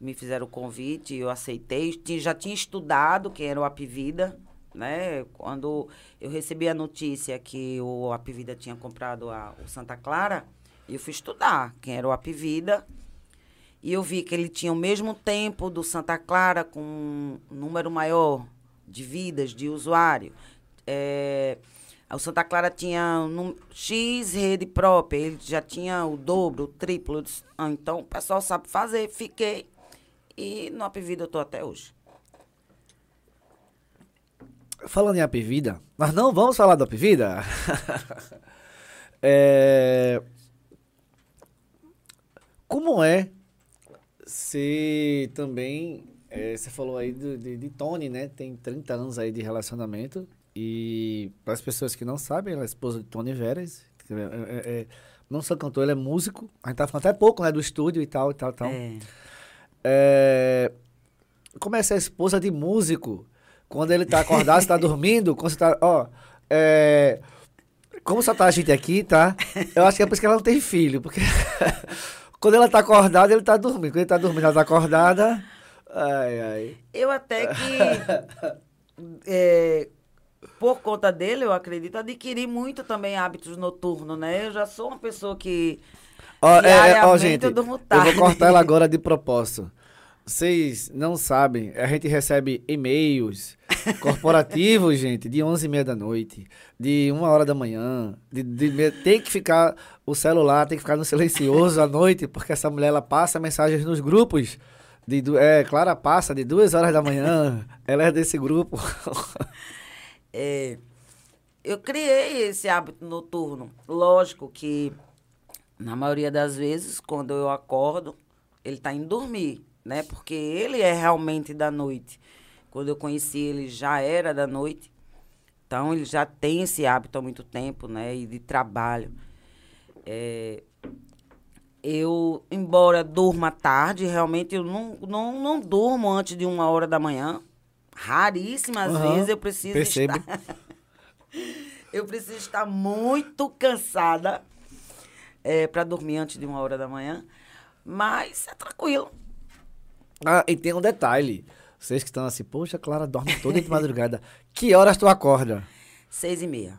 me fizeram o convite, eu aceitei. Já tinha estudado quem era o Apivida, né? Quando eu recebi a notícia que o Apivida tinha comprado a, o Santa Clara, eu fui estudar quem era o Apivida. E eu vi que ele tinha o mesmo tempo do Santa Clara, com um número maior de vidas de usuário. É, o Santa Clara tinha num- X rede própria, ele já tinha o dobro, o triplo. Disse, "Ah, então o pessoal sabe fazer. Fiquei. E no Apivida eu estou até hoje. Falando em Apivida, nós não vamos falar do Apivida. *laughs* é... Como é se também. é, você falou aí do- de, de Tony, né? Tem 30 anos aí de relacionamento. E para as pessoas que não sabem, ela é esposa de Tony Veras. é- é- é- não só cantor, ele é músico. A gente tá falando até pouco, né? Do estúdio e tal, e tal, e tal. É. É... Como é ser esposa de músico? Quando ele tá acordado, você tá dormindo, quando você tá. Ó. É... Como só tá a gente aqui, tá? Eu acho que é por isso que ela não tem filho, porque. *laughs* quando ela tá acordada, ele tá dormindo. Quando ele tá dormindo, ela tá acordada. Ai, ai. Eu até que, *laughs* é, por conta dele, eu acredito, adquiri muito também hábitos noturnos, né? Eu já sou uma pessoa que Ó, é, é, Diariamente gente, eu vou cortar ela agora de propósito. Vocês não sabem, a gente recebe e-mails *laughs* corporativos, gente, de 11 e meia da noite, de uma hora da manhã, de, de tem que ficar, o celular tem que ficar no silencioso à noite, porque essa mulher, ela passa mensagens nos grupos, de, é, Clara passa de duas horas da manhã, *laughs* ela é desse grupo. É, eu criei esse hábito noturno. Lógico que, na maioria das vezes, quando eu acordo, ele está indo dormir, né? Porque ele é realmente da noite. Quando eu conheci ele, já era da noite. Então, ele já tem esse hábito há muito tempo, né? E de trabalho. É, eu, embora durma tarde, realmente eu não, não, não durmo antes de uma hora da manhã. Raríssimas Aham, vezes eu preciso percebo. estar. *laughs* eu preciso estar muito cansada para dormir antes de uma hora da manhã. Mas é tranquilo. Ah, e tem um detalhe, vocês que estão assim, poxa, Clara dorme toda de madrugada, que horas tu acorda? Seis e meia.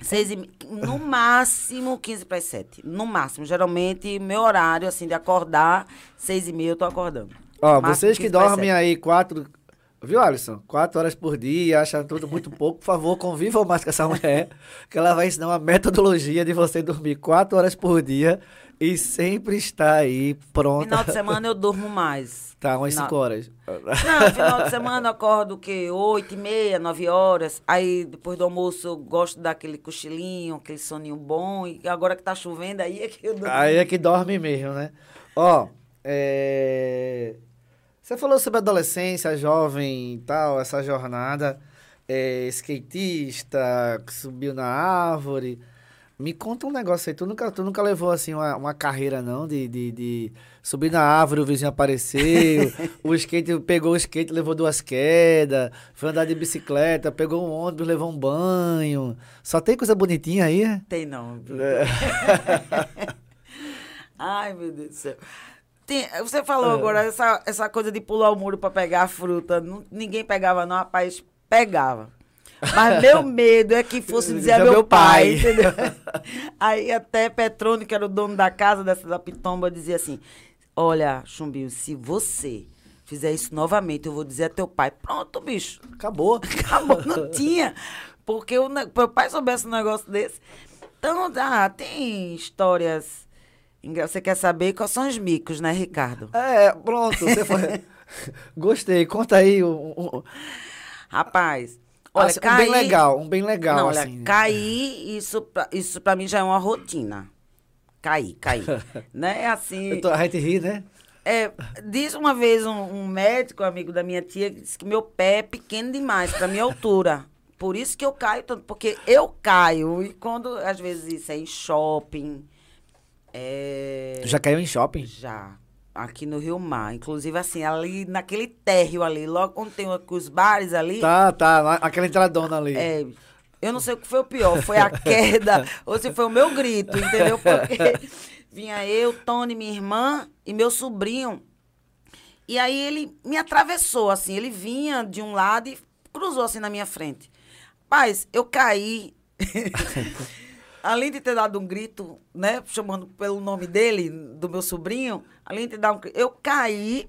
Seis e No máximo 15 para as sete. No máximo. Geralmente, meu horário, assim, de acordar, seis e meia eu tô acordando. Ó, Máximo vocês que 15 pras dormem aí quatro. Viu, Alisson? Quatro horas por dia, acham tudo muito pouco. Por favor, convivam mais com essa mulher, que ela vai ensinar uma metodologia de você dormir quatro horas por dia e sempre estar aí pronta. Final de semana eu durmo mais. Tá, umas Final- cinco horas. Não, final de semana eu acordo o quê? Oito e meia, nove horas. Aí, depois do almoço, eu gosto daquele cochilinho, aquele soninho bom. E agora que tá chovendo, aí é que eu durmo. Aí é que dorme mesmo, né? Ó, é... Você falou sobre adolescência, jovem e tal, essa jornada. É, skatista, que subiu na árvore. Me conta um negócio aí. Tu nunca, tu nunca levou assim uma, uma carreira, não? De, de, de subir na árvore, o vizinho apareceu, *laughs* o skate pegou o skate, levou duas quedas, foi andar de bicicleta, pegou um ônibus, levou um banho. Só tem coisa bonitinha aí, é? Tem não. *laughs* Ai, meu Deus do céu. Tem- você falou agora essa, essa coisa de pular o muro pra pegar a fruta. Não- ninguém pegava, não, rapaz, pegava. Mas *laughs* meu medo é que fosse dizer a meu, meu pai, pai. entendeu? *laughs* Aí até Petrone, que era o dono da casa dessa da Pitomba, dizia assim: Olha, Chumbinho, se você fizer isso novamente, eu vou dizer a teu pai. Pronto, bicho. Acabou. *laughs* Acabou, não tinha. Porque o meu pai soubesse um negócio desse. Então, ah, tem histórias. Você quer saber quais são os micos, né, Ricardo? É, pronto. Você foi... *laughs* Gostei. Conta aí um, um, Rapaz, olha, assim, um cair... bem legal, um bem legal, Não, olha, assim. cair, isso pra, isso pra mim já é uma rotina. Cair, cair. *laughs* né? Assim. Eu tô- a gente ri, né? É, disse uma vez um, um médico, amigo da minha tia, que disse que meu pé é pequeno demais pra minha altura. Por isso que eu caio tanto, porque eu caio. E quando, às vezes, isso é em shopping. É, Tu já caiu em shopping? já. Aqui no Rio Mar. Inclusive, assim, ali naquele térreo ali, logo onde tem os bares ali. Tá, tá. Aquela entradona ali. É, eu não sei o que foi o pior, foi a *laughs* queda ou se foi o meu grito, entendeu? Porque *laughs* vinha eu, Tony, minha irmã e meu sobrinho. E aí ele me atravessou, assim, ele vinha de um lado e cruzou assim na minha frente. Paz, eu caí. *laughs* além de ter dado um grito, né, chamando pelo nome dele, do meu sobrinho, além de ter dado um grito, eu caí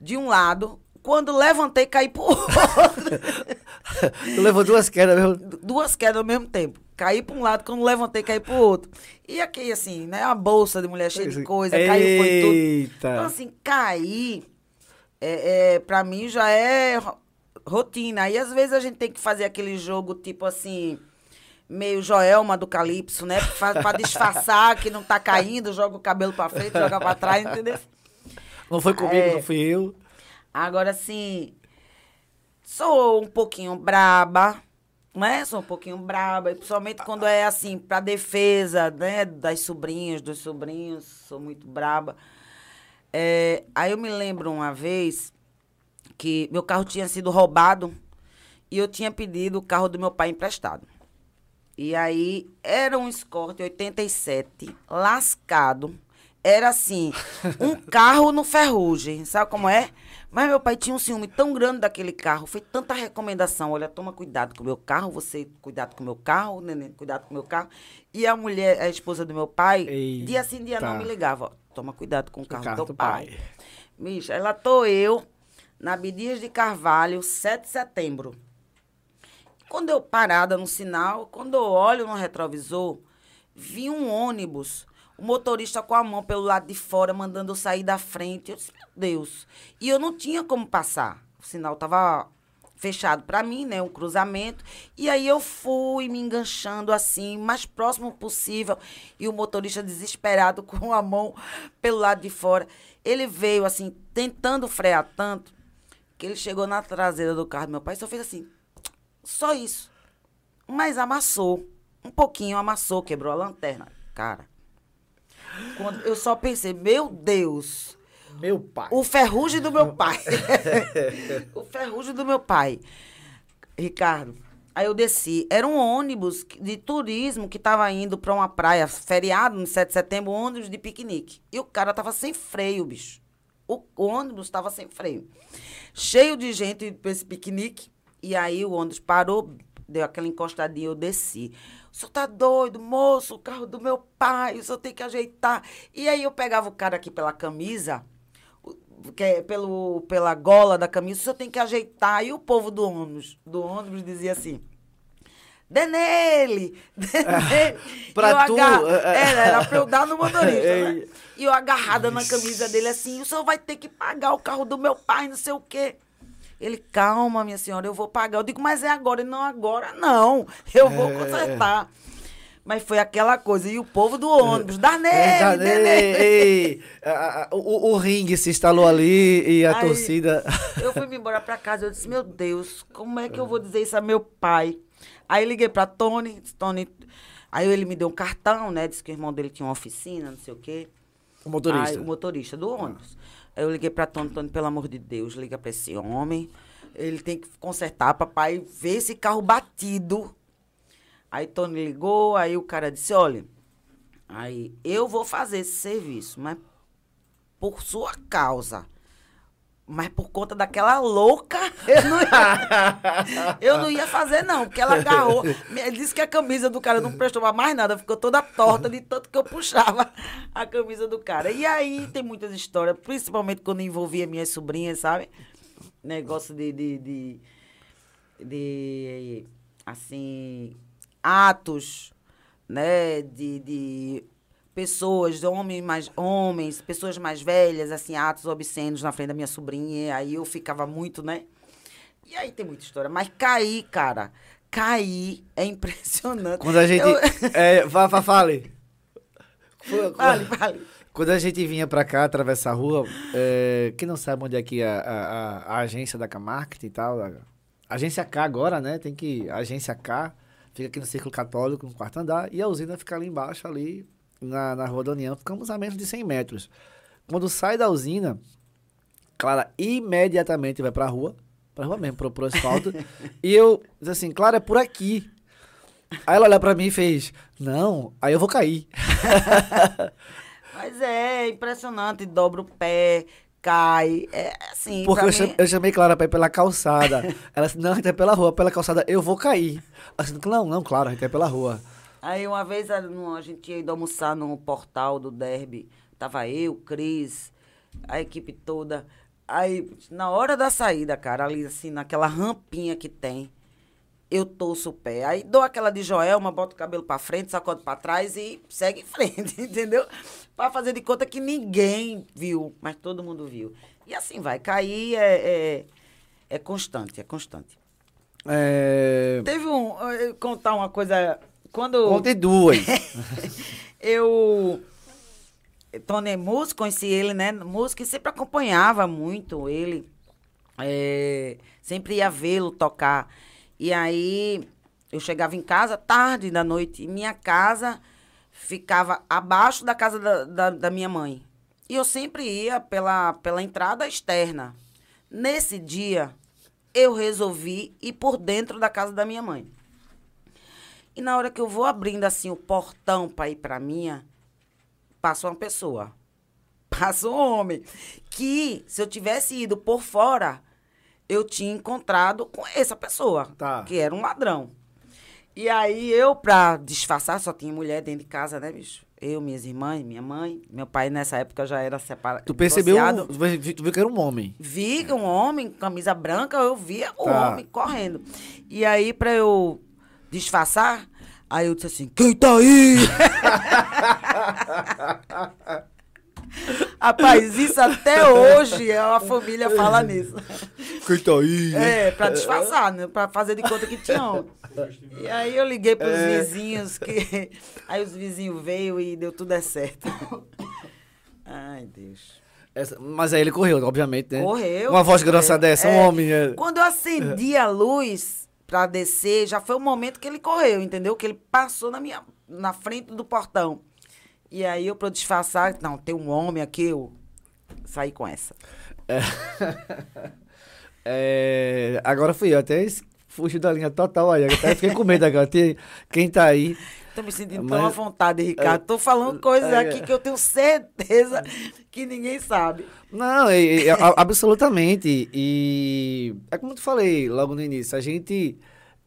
de um lado, quando levantei, caí pro *laughs* outro. Tu levou duas quedas mesmo. duas quedas ao mesmo tempo. Caí para um lado, quando levantei, caí para o outro. E aqui, assim, né? A bolsa de mulher cheia de coisa, caiu, foi tudo. Eita. Então, assim, cair, é, é, para mim, já é ro- rotina. Aí, às vezes, a gente tem que fazer aquele jogo, tipo assim, meio Joelma do Calypso, né? Para disfarçar que não tá caindo, joga o cabelo para frente, joga para trás, entendeu? Não foi comigo, É. não fui eu. Agora, assim, sou um pouquinho braba, né? Sou um pouquinho braba, e principalmente quando é, assim, pra defesa, né? Das sobrinhas, dos sobrinhos, sou muito braba. É, aí eu me lembro uma vez que meu carro tinha sido roubado e eu tinha pedido o carro do meu pai emprestado. E aí era um Escort 87, lascado. Era assim, *laughs* um carro no ferrugem, sabe como é? Mas meu pai tinha um ciúme tão grande daquele carro, foi tanta recomendação, olha, toma cuidado com o meu carro, você cuidado com o meu carro, neném, cuidado com o meu carro. E a mulher, a esposa do meu pai, dia sim, dia não Eita. me ligava, ó, toma cuidado com o carro, carro do teu pai. pai. Bicho, ela tô eu, na Abdias de Carvalho, 7 de setembro. Quando eu parada no sinal, quando eu olho no retrovisor, vi um ônibus, o motorista com a mão pelo lado de fora, mandando eu sair da frente. Eu disse, meu Deus. E eu não tinha como passar. O sinal estava fechado para mim, né? Um cruzamento. E aí eu fui me enganchando assim, mais próximo possível. E o motorista desesperado, *laughs* com a mão pelo lado de fora. Ele veio assim, tentando frear tanto, que ele chegou na traseira do carro do meu pai só fez assim. Só isso. Mas amassou. Um pouquinho amassou, quebrou a lanterna. Cara. Quando eu só pensei, meu Deus, Meu pai. o ferrugem do meu *laughs* pai. o ferrugem do meu pai. Ricardo, aí eu desci. Era um ônibus de turismo que estava indo para uma praia, feriado, no 7 de setembro, um ônibus de piquenique. E o cara tava sem freio, bicho. O, o ônibus estava sem freio. Cheio de gente para esse piquenique. E aí o ônibus parou, deu aquela encostadinha, eu desci. O senhor tá doido, moço, o carro do meu pai, o senhor tem que ajeitar. E aí eu pegava o cara aqui pela camisa, que é pelo, pela gola da camisa, o senhor tem que ajeitar. E o povo do ônibus, do ônibus dizia assim. Dê nele! Dê *laughs* nele! pra tu, agarra- é, é. Era, era pra eu dar no motorista, né? *laughs* E eu agarrada na camisa dele assim, o senhor vai ter que pagar o carro do meu pai, não sei o quê. Ele, calma, minha senhora, eu vou pagar. Eu digo, mas é agora. Ele, não, agora não. Eu vou É. consertar. Mas foi aquela coisa. E o povo do ônibus, nele, É, dá nele. ei, a- a- o, o ringue se instalou ali e a Aí, torcida. Eu fui embora pra casa, eu disse, meu Deus, como é que eu vou dizer isso a meu pai? Aí liguei pra Tony, disse, Tony, Aí ele me deu um cartão, né? Disse que o irmão dele tinha uma oficina, não sei o quê. O motorista. O motorista do ônibus. Aí eu liguei pra Tony, Tony, pelo amor de Deus, liga pra esse homem. Ele tem que consertar, papai, ver esse carro batido. Aí Tony ligou, aí o cara disse, olha, aí eu vou fazer esse serviço, mas por sua causa. Mas por conta daquela louca, *laughs* eu não ia, eu não ia fazer, não. Porque ela agarrou. Disse que a camisa do cara não prestou pra mais nada. Ficou toda torta de tanto que eu puxava a camisa do cara. E aí tem muitas histórias, principalmente quando envolvia minhas sobrinhas, sabe? Negócio de, de, de, de, assim, atos, né? De, de pessoas, homens mais homens, pessoas mais velhas, assim, atos obscenos na frente da minha sobrinha. Aí eu ficava muito, né? E aí tem muita história. Mas cair, cara, cair é *laughs* impressionante. Quando a gente. Eu- *laughs* É, vá, vá, fale. Vale, vale. Quando a gente vinha pra cá, atravessar a rua, é, quem não sabe onde é que é a, a, a- a agência da K-Market e tal, a, agência K agora, né? Tem que. a Agência K fica aqui no Círculo Católico, no quarto andar, e a usina fica ali embaixo, ali na, na Rua da União. Ficamos a menos de 100 metros. Quando sai da usina, Clara imediatamente vai pra rua, pra rua mesmo, pro, pro asfalto, *laughs* e eu disse assim, Clara, é por aqui. Aí ela olha pra mim e fez, não, aí eu vou cair. *laughs* Mas é impressionante, dobra o pé, cai. É assim. Porque eu, mim- eu chamei Clara pra ir pela calçada. Ela disse, não, a gente é pela rua, pela calçada, eu vou cair. Eu disse, não, não, claro, a gente é pela rua. Aí uma vez a, a gente tinha ido almoçar no portal do Derby. Tava eu, Cris, a equipe toda. Aí, na hora da saída, cara, ali assim, naquela rampinha que tem, eu torço o pé. Aí dou aquela de Joelma, boto o cabelo pra frente, sacodo pra trás e segue em frente, *laughs* entendeu? Pra fazer de conta que ninguém viu, mas todo mundo viu. E assim vai, cair é, é, é constante, é constante. É... Teve um. eu contar uma coisa. Quando. Ontem duas. *laughs* eu. Tony é músico, conheci ele, né? Músico e sempre acompanhava muito ele. É, sempre ia vê-lo tocar. E aí eu chegava em casa tarde da noite. E minha casa ficava abaixo da casa da, da, da minha mãe. E eu sempre ia pela, pela entrada externa. Nesse dia, eu resolvi ir por dentro da casa da minha mãe. E na hora que eu vou abrindo assim o portão para ir para minha, passa uma pessoa. *laughs* Passa um homem. Que se eu tivesse ido por fora, eu tinha encontrado com essa pessoa. Tá. Que era um ladrão. E aí eu, pra disfarçar, só tinha mulher dentro de casa, né, bicho? Eu, minhas irmãs, minha mãe. Meu pai nessa época já era separado. Tu percebeu, tu viu que era um homem. Vi um homem, camisa branca, eu via o Tá. homem correndo. E aí, pra eu disfarçar, aí eu disse assim, quem tá aí? *laughs* Rapaz, isso até hoje a família fala nisso. Quem tá aí? É, pra disfarçar, né? Pra fazer de conta que tinha homem. E aí eu liguei pros É. vizinhos, que... *laughs* aí os vizinhos veio e deu tudo é certo. Ai, Deus. Essa- mas aí ele correu, obviamente, né? Correu. Uma voz grossa correu. dessa, um É. homem. é. Quando eu acendi a luz pra descer, já foi o momento que ele correu, entendeu? Que ele passou na minha na frente do portão. E aí eu eu disfarçar, não, tem um homem aqui, eu saí com essa. É, *laughs* agora fui eu, até es- fugi da linha total aí. Até fiquei com medo agora. Tem- Quem tá aí? Tô me sentindo Mas- tão à vontade, Ricardo. Tô falando coisas é. aqui que eu tenho certeza que ninguém sabe. Não, é- é- a- absolutamente. E é como eu te falei logo no início, a gente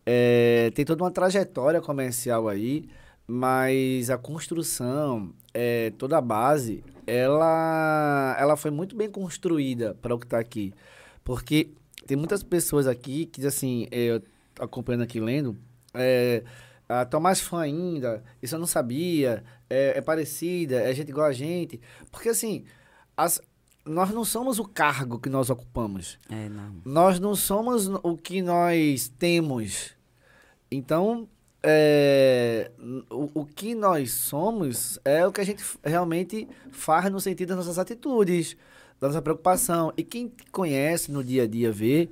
é, tem toda uma trajetória comercial aí, mas a construção, é, toda a base, ela, ela foi muito bem construída para o que está aqui. Porque tem muitas pessoas aqui que, assim, eu tô acompanhando aqui lendo, é, tô mais fã ainda, isso eu não sabia, é, é parecida, é gente igual a gente. Porque, assim, as- nós não somos o cargo que nós ocupamos. É, não. Nós não somos o que nós temos. Então, é, o, o que nós somos é o que a gente realmente faz no sentido das nossas atitudes, da nossa preocupação. E quem conhece no dia a dia vê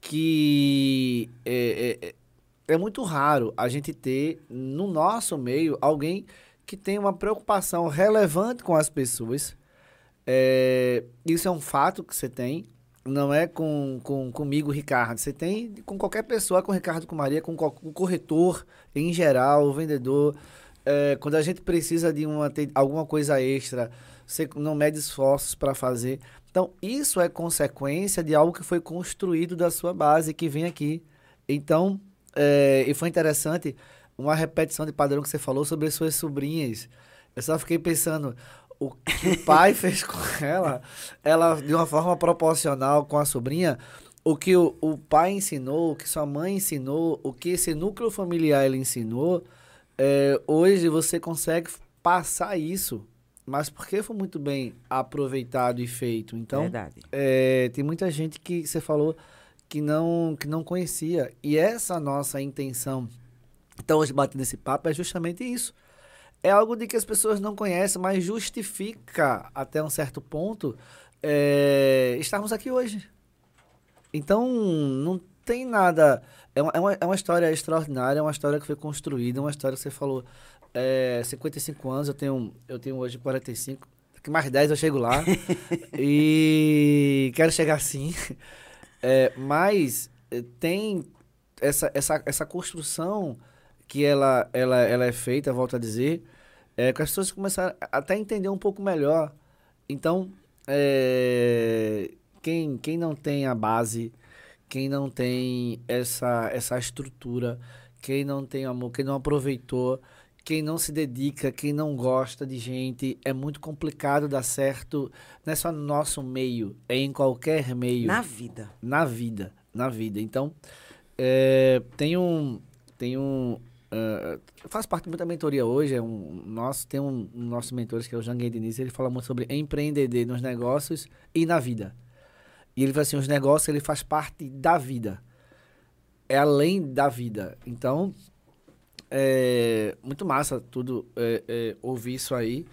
que é, é, é, é muito raro a gente ter no nosso meio alguém que tem uma preocupação relevante com as pessoas. É, isso é um fato que você tem. Não é com, com comigo, Ricardo. Você tem com qualquer pessoa, com Ricardo, com Maria, com o corretor em geral, o vendedor. É, quando a gente precisa de uma, alguma coisa extra, você não mede esforços para fazer. Então, isso é consequência de algo que foi construído da sua base, que vem aqui. Então, é, e foi interessante uma repetição de padrão que você falou sobre as suas sobrinhas. Eu só fiquei pensando, o que o pai *laughs* fez com ela, ela de uma forma proporcional com a sobrinha, o que o, o pai ensinou, o que sua mãe ensinou, o que esse núcleo familiar ele ensinou, é, hoje você consegue passar isso, mas porque foi muito bem aproveitado e feito. Então, é, tem muita gente que você falou que não, que não conhecia. E essa nossa intenção, então, hoje batendo esse papo, é justamente isso é algo de que as pessoas não conhecem, mas justifica até um certo ponto é, estarmos aqui hoje. Então, não tem nada. É uma, é, uma, é uma história extraordinária, é uma história que foi construída, uma história que você falou. É, 55 anos, eu tenho, eu tenho hoje 45. Daqui mais 10 eu chego lá. *laughs* e quero chegar assim. *laughs* É, mas é, tem essa, essa, essa construção que ela, ela, ela é feita, volto a dizer, é, que as pessoas começaram até a entender um pouco melhor. Então, é, quem, quem não tem a base, quem não tem essa, essa estrutura, quem não tem amor, quem não aproveitou, quem não se dedica, quem não gosta de gente, é muito complicado dar certo. Não é só no nosso meio, é em qualquer meio. Na vida. Na vida, na vida. Então, é, tem um, tem um, Uh, faz parte muito da mentoria hoje. É um, nosso, tem um, um nosso mentor que é o Janguei Diniz, ele fala muito sobre empreender nos negócios e na vida. E ele fala assim: os negócios ele faz parte da vida. É além da vida. Então, é muito massa tudo é, é, ouvir isso aí.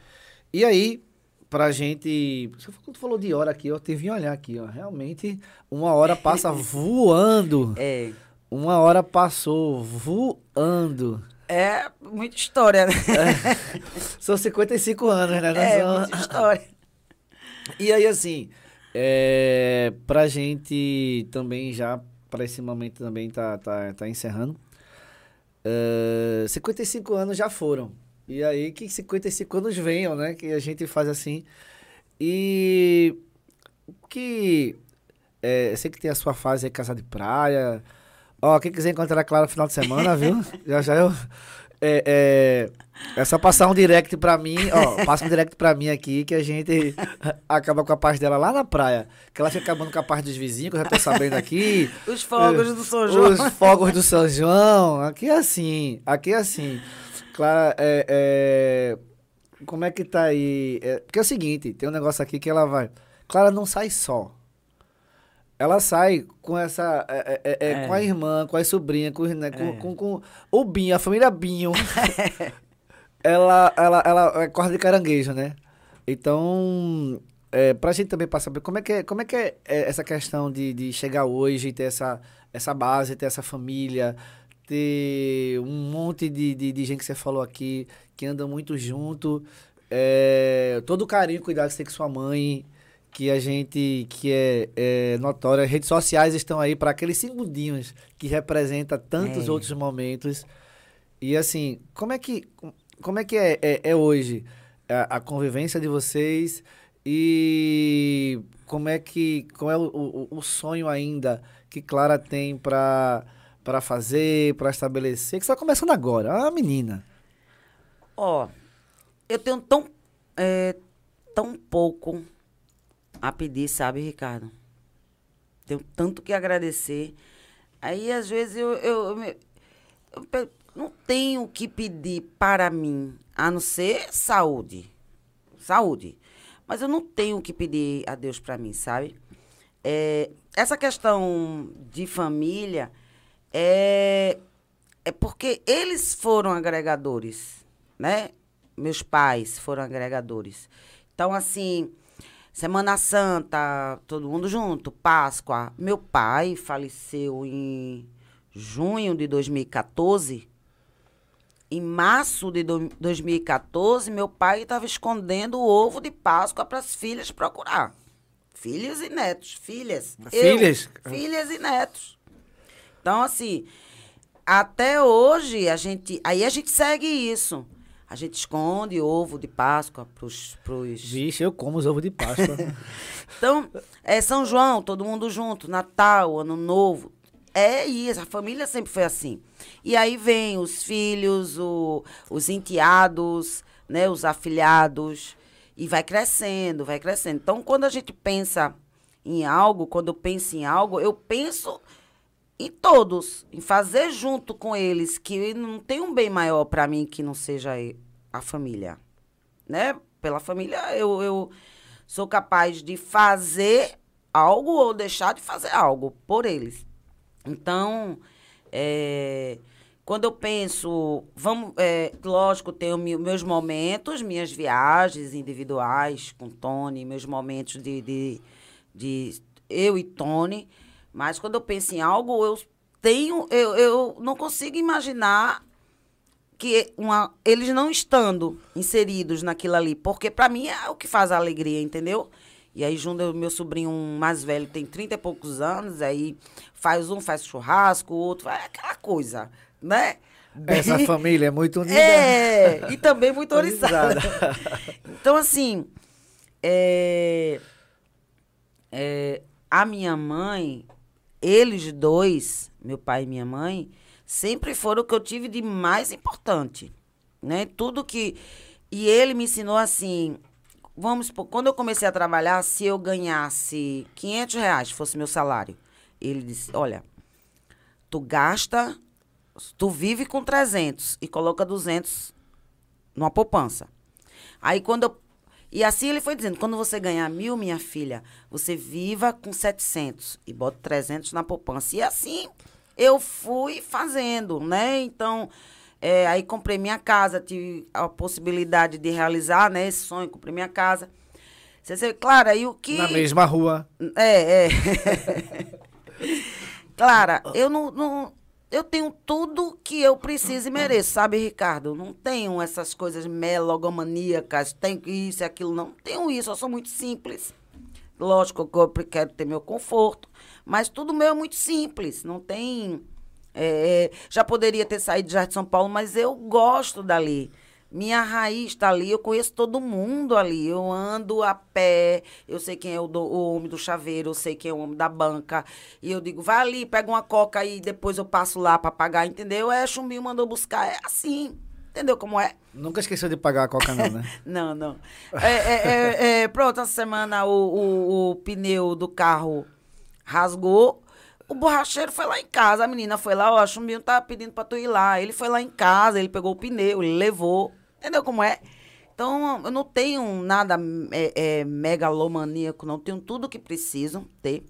E aí, pra gente. Quando tu falou de hora aqui, eu tive que olhar aqui, ó. Realmente, uma hora passa *laughs* voando. É. Uma hora passou voando. É muita história, né? *laughs* É, são 55 anos, né? É, são... muita história. *laughs* E aí, assim, é, pra gente também já, para esse momento também tá, tá, tá encerrando. Uh, é, 55 anos já foram. E aí que 55 anos venham, né? Que a gente faz assim. E que é, sei que tem a sua fase aí, casa de praia, Ó, quem quiser encontrar a Clara no final de semana, viu? *laughs* já já eu. É, é, é, só passar um direct pra mim, ó, passa um direct pra mim aqui que a gente acaba com a parte dela lá na praia. Que ela fica acabando com a parte dos vizinhos, que eu já tô sabendo aqui. *laughs* Os fogos do São João. Os fogos do São João. Aqui é assim, aqui é assim. Clara, é, é, como é que tá aí? É, porque é o seguinte, tem um negócio aqui que ela vai. Clara não sai só ela sai com essa. É, é, é, é, com a irmã, com a sobrinha, com, né, com, é. com, com, o Binho, a família Binho. *laughs* ela, ela, ela é corda de caranguejo, né? Então, é, pra gente também passar como é que é, como é, que é essa questão de, de chegar hoje e ter essa, essa base, ter essa família, ter um monte de, de, de gente que você falou aqui, que anda muito junto. É, todo o carinho e cuidado que você tem com sua mãe que a gente que é, é notória, as redes sociais estão aí para aqueles segundinhos que representa tantos é. outros momentos. E assim, como é que como é que é, é, é hoje a, a, convivência de vocês e como é que qual é o, o, o sonho ainda que Clara tem para para fazer, para estabelecer, que está começando agora, a menina. Ó, oh, eu tenho tão é, tão pouco a pedir, sabe, Ricardo? Tenho tanto que agradecer. Aí, às vezes, eu, eu, eu, eu não tenho o que pedir para mim, a não ser saúde. Saúde. Mas eu não tenho o que pedir a Deus para mim, sabe? É, essa questão de família é, é porque eles foram agregadores, né? Meus pais foram agregadores. Então, assim, Semana Santa, todo mundo junto, Páscoa. Meu pai faleceu em junho de 2014, em março de do- 2014, meu pai estava escondendo o ovo de Páscoa para as filhas procurar. Filhos e netos, filhas. Eu, Filhas? filhas e netos. Então, assim, até hoje a gente. Aí a gente segue isso. A gente esconde ovo de Páscoa pros. pros Vixe, eu como os ovos de Páscoa. *laughs* então, é São João, todo mundo junto, Natal, Ano Novo. É isso, a família sempre foi assim. E aí vem os filhos, o- os enteados, né, os afilhados, e vai crescendo, vai crescendo. Então, quando a gente pensa em algo, quando eu penso em algo, eu penso em todos, em fazer junto com eles, que não tem um bem maior para mim que não seja e- a família. Né? Pela família, eu, eu sou capaz de fazer algo ou deixar de fazer algo por eles. Então, é, quando eu penso, vamos, é, lógico, tenho meus momentos, minhas viagens individuais com Tony, meus momentos de, de, de eu e Tony, mas quando eu penso em algo, eu tenho, eu, eu não consigo imaginar que uma, eles não estando inseridos naquilo ali, porque para mim é o que faz a alegria, entendeu? E aí, junto, o meu sobrinho mais velho tem 30 e poucos anos, aí faz um, faz churrasco, o outro, faz aquela coisa, né? Essa Bem- família é muito unida. é, e também muito Organizada. oriçada. então, assim, é, é, a minha mãe, eles dois, meu pai e minha mãe, sempre foram o que eu tive de mais importante. Né? Tudo que. E ele me ensinou assim. Vamos supor, quando eu comecei a trabalhar, se eu ganhasse 500 reais, fosse meu salário, ele disse: Olha, tu gasta, tu vive com 300 e coloca 200 numa poupança. Aí quando eu, e assim ele foi dizendo, quando você ganhar mil, minha filha, você viva com 700 e bota 300 na poupança. E assim eu fui fazendo, né? Então, é, aí comprei minha casa, tive a possibilidade de realizar, né, esse sonho, comprei minha casa. Você sabe, claro, aí o que... Na mesma rua. É, é. *laughs* Clara, eu não, não- Eu tenho tudo que eu preciso e mereço, sabe, Ricardo? Não tenho essas coisas melogomaníacas, tenho isso e aquilo, não. Tenho isso, eu sou muito simples. Lógico que eu quero ter meu conforto, mas tudo meu é muito simples, não tem. é, já poderia ter saído de Jardim São Paulo, mas eu gosto dali. Minha raiz está ali, eu conheço todo mundo ali. Eu ando a pé, eu sei quem é o, do- o homem do chaveiro, eu sei quem é o homem da banca. E eu digo, vai ali, pega uma coca e depois eu passo lá para pagar, entendeu? É, Chumbinho mandou buscar. É assim, entendeu como é? Nunca esqueceu de pagar a coca, não, né? *laughs* Não, não. É, é, é, é, pronto, essa semana o, o, o pneu do carro rasgou. O borracheiro foi lá em casa. A menina foi lá, ó, a Chumbinho tá pedindo pra tu ir lá. Ele foi lá em casa, ele pegou o pneu, ele levou. Entendeu como é? Então, eu não tenho nada é, é, megalomaníaco, não. Tenho tudo que preciso ter.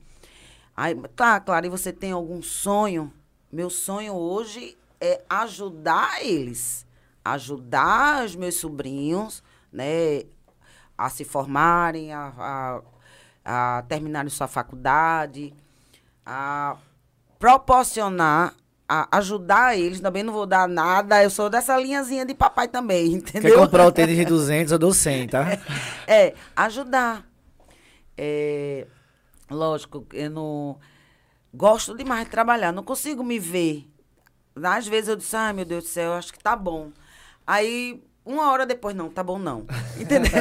Aí, tá, claro, e você tem algum sonho? Meu sonho hoje é ajudar eles. Ajudar os meus sobrinhos, né? A se formarem, a, a, a terminarem sua faculdade, a proporcionar, ajudar eles. Também não vou dar nada. Eu sou dessa linhazinha de papai também, *laughs* Quer entendeu? comprar o tênis de 200, eu dou 100, tá? *laughs* É, ajudar. É, lógico, eu não gosto demais de trabalhar, não consigo me ver. Às vezes eu disse, ai meu Deus do céu, acho que tá bom. Aí, uma hora depois, não, tá bom não. *laughs* Entendeu?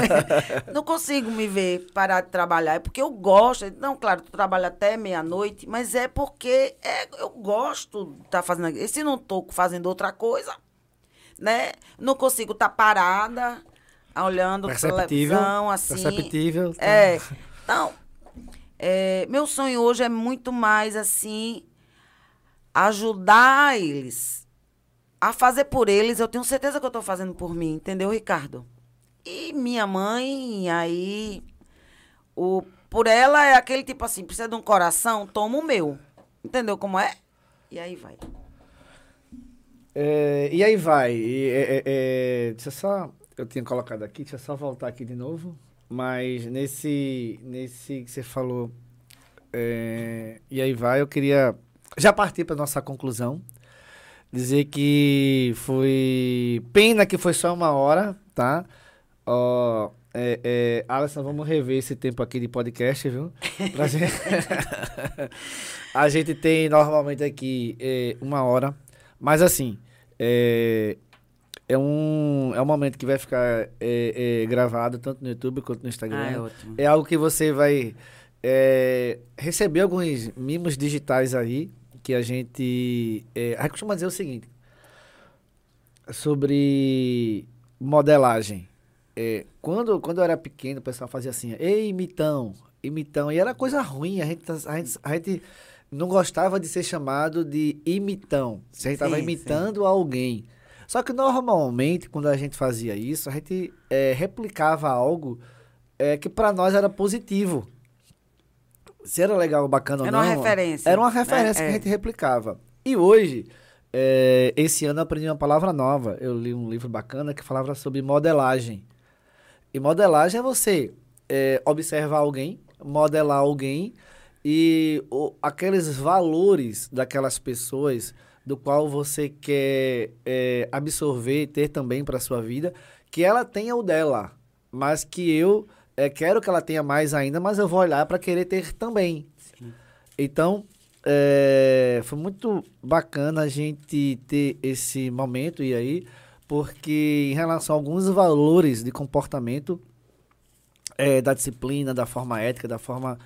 não consigo me ver parar de trabalhar. É porque eu gosto. Não, claro, tu trabalha até meia-noite, mas é porque é, eu gosto de estar fazendo aquilo. E se não tô fazendo outra coisa, né? Não consigo estar parada, olhando televisão, assim. Perceptível. tá? É. Então, é, meu sonho hoje é muito mais assim ajudar eles a fazer por eles. Eu tenho certeza que eu estou fazendo por mim, entendeu, Ricardo? E minha mãe, aí o por ela é aquele tipo assim, precisa de um coração, toma o meu. Entendeu como é? E aí vai. É, e aí vai. E, é, é, é, deixa eu só. Eu tinha colocado aqui, deixa eu só voltar aqui de novo. Mas nesse, nesse que você falou. é, e aí vai, eu queria já partir para nossa conclusão. Dizer que foi. Pena que foi só uma hora, tá? Ó. É, é, Alisson, vamos rever esse tempo aqui de podcast, viu? Gente... *laughs* a gente tem normalmente aqui é, uma hora, mas assim, é, é, um, é um momento que vai ficar é, é, gravado tanto no YouTube quanto no Instagram. Ah, é ótimo. É algo que você vai receber alguns mimos digitais aí, que a gente. É, a gente costuma dizer o seguinte: sobre modelagem. É, quando, quando eu era pequeno, o pessoal fazia assim, ei, imitão, imitão. E era coisa ruim, a gente, a gente, a gente não gostava de ser chamado de imitão. Se a gente estava Sim, imitando alguém. Só que normalmente, quando a gente fazia isso, a gente é, replicava algo é, que para nós era positivo. Se era legal, bacana ou Era não. uma referência, Era uma né? referência que É. a gente replicava. E hoje, é, esse ano eu aprendi uma palavra nova. Eu li um livro bacana que falava sobre modelagem. E modelagem é você é, observar alguém, modelar alguém e o- aqueles valores daquelas pessoas do qual você quer é, absorver e ter também para sua vida, que ela tenha o dela, mas que eu é, quero que ela tenha mais ainda, mas eu vou olhar para querer ter também. Então, é, foi muito bacana a gente ter esse momento e aí, porque em relação a alguns valores de comportamento, é, da disciplina, da forma ética, da forma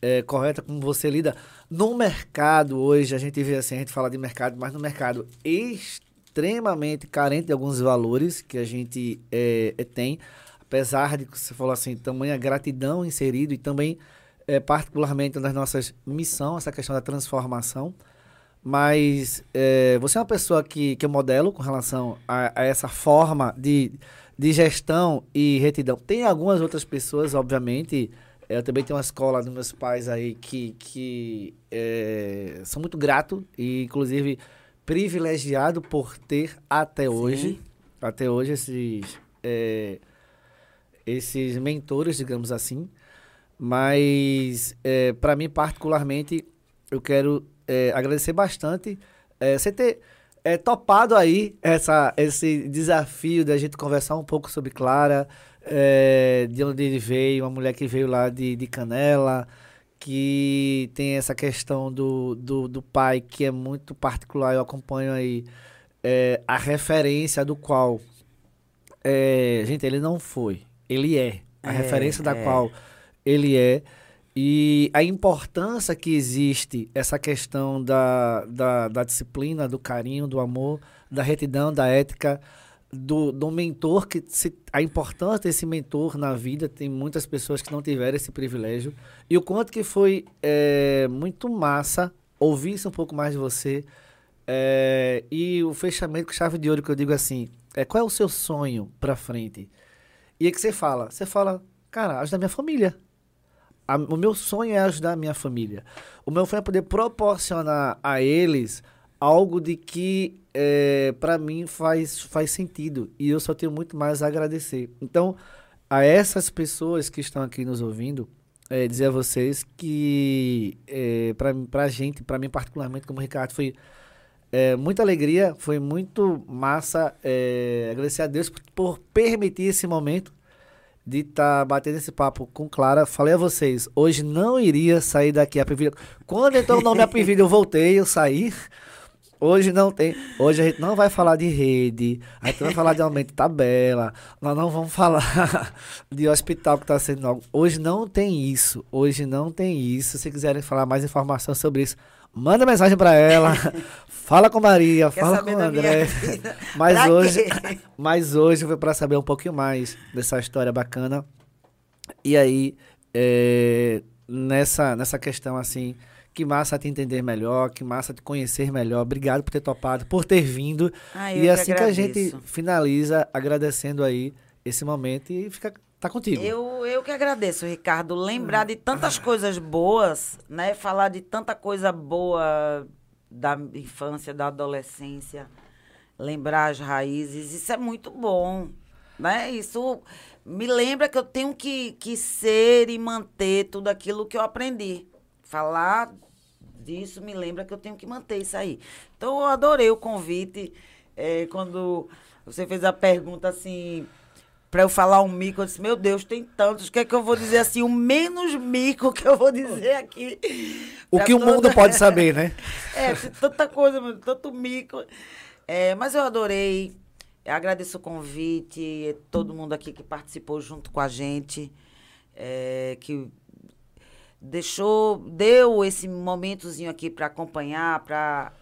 é, correta como você lida. No mercado hoje, a gente vê assim, a gente fala de mercado, mas no mercado extremamente carente de alguns valores que a gente é, tem, apesar de que você falou assim, tamanha gratidão inserido e também, é, particularmente nas nossas missão, essa questão da transformação. Mas é, você é uma pessoa que, que eu modelo com relação a, a essa forma de, de gestão e retidão. Tem algumas outras pessoas, obviamente. é, Eu também tenho uma escola dos meus pais aí que, que é, são muito grato e, inclusive, privilegiado por ter até hoje, até hoje, esses, é, esses mentores, digamos assim. Mas, é, para mim, particularmente, eu quero é, agradecer bastante. É, você ter é, topado aí essa, esse desafio da gente conversar um pouco sobre Clara, é, de onde ele veio, uma mulher que veio lá de, de Canela, que tem essa questão do, do, do pai que é muito particular, eu acompanho aí é, a referência do qual, é, gente, ele não foi, ele é, a É, referência da é. qual ele é, e a importância que existe essa questão da, da, da disciplina, do carinho, do amor, da retidão, da ética, do, do mentor, que se, a importância desse mentor na vida, tem muitas pessoas que não tiveram esse privilégio, e o quanto que foi é, muito massa ouvir isso um pouco mais de você, é, e o fechamento com chave de ouro que eu digo assim, é, qual é o seu sonho pra frente? E é que você fala, você fala, cara, ajudar minha família. A- o meu sonho é ajudar a minha família. O meu sonho é poder proporcionar a eles algo de que é, para mim faz, faz sentido. E eu só tenho muito mais a agradecer. Então, a essas pessoas que estão aqui nos ouvindo, é, dizer a vocês que é, para pra gente, para mim particularmente como Ricardo, foi é, muita alegria, foi muito massa. é, agradecer a Deus por, por permitir esse momento de estar batendo esse papo com Clara. Falei a vocês, hoje não iria sair daqui a Apivida. Quando entrou o nome Apivida, eu voltei, eu saí. Hoje não tem. Hoje a gente não vai falar de rede, a gente não vai falar de aumento de tabela, nós não vamos falar *laughs* de hospital que está sendo. Hoje não tem isso. Hoje não tem isso. Se quiserem falar mais informação sobre isso, manda mensagem para ela. Fala com Maria, Quer fala com André. *laughs* *laughs* Mas Pra hoje, quê? *laughs* mas hoje foi para saber um pouquinho mais dessa história bacana. E aí, é, nessa, nessa questão assim, que massa te entender melhor, que massa te conhecer melhor. Obrigado por ter topado, por ter vindo. Ah, e assim que a gente finaliza agradecendo aí esse momento e fica tá contigo. Eu, eu que agradeço, Ricardo. Lembrar de tantas coisas boas, né? Falar de tanta coisa boa da infância, da adolescência. Lembrar as raízes. Isso é muito bom, né? Isso me lembra que eu tenho que, que ser e manter tudo aquilo que eu aprendi. Falar disso me lembra que eu tenho que manter isso aí. Então, eu adorei o convite. É, quando você fez a pergunta assim, para eu falar um mico, eu disse, meu Deus, tem tantos, o que é que eu vou dizer assim, o menos mico que eu vou dizer aqui. O que toda... o mundo pode saber, né? *laughs* é, tanta coisa, tanto mico. É, mas eu adorei, eu agradeço o convite, todo mundo aqui que participou junto com a gente, é, que deixou, deu esse momentozinho aqui para acompanhar, para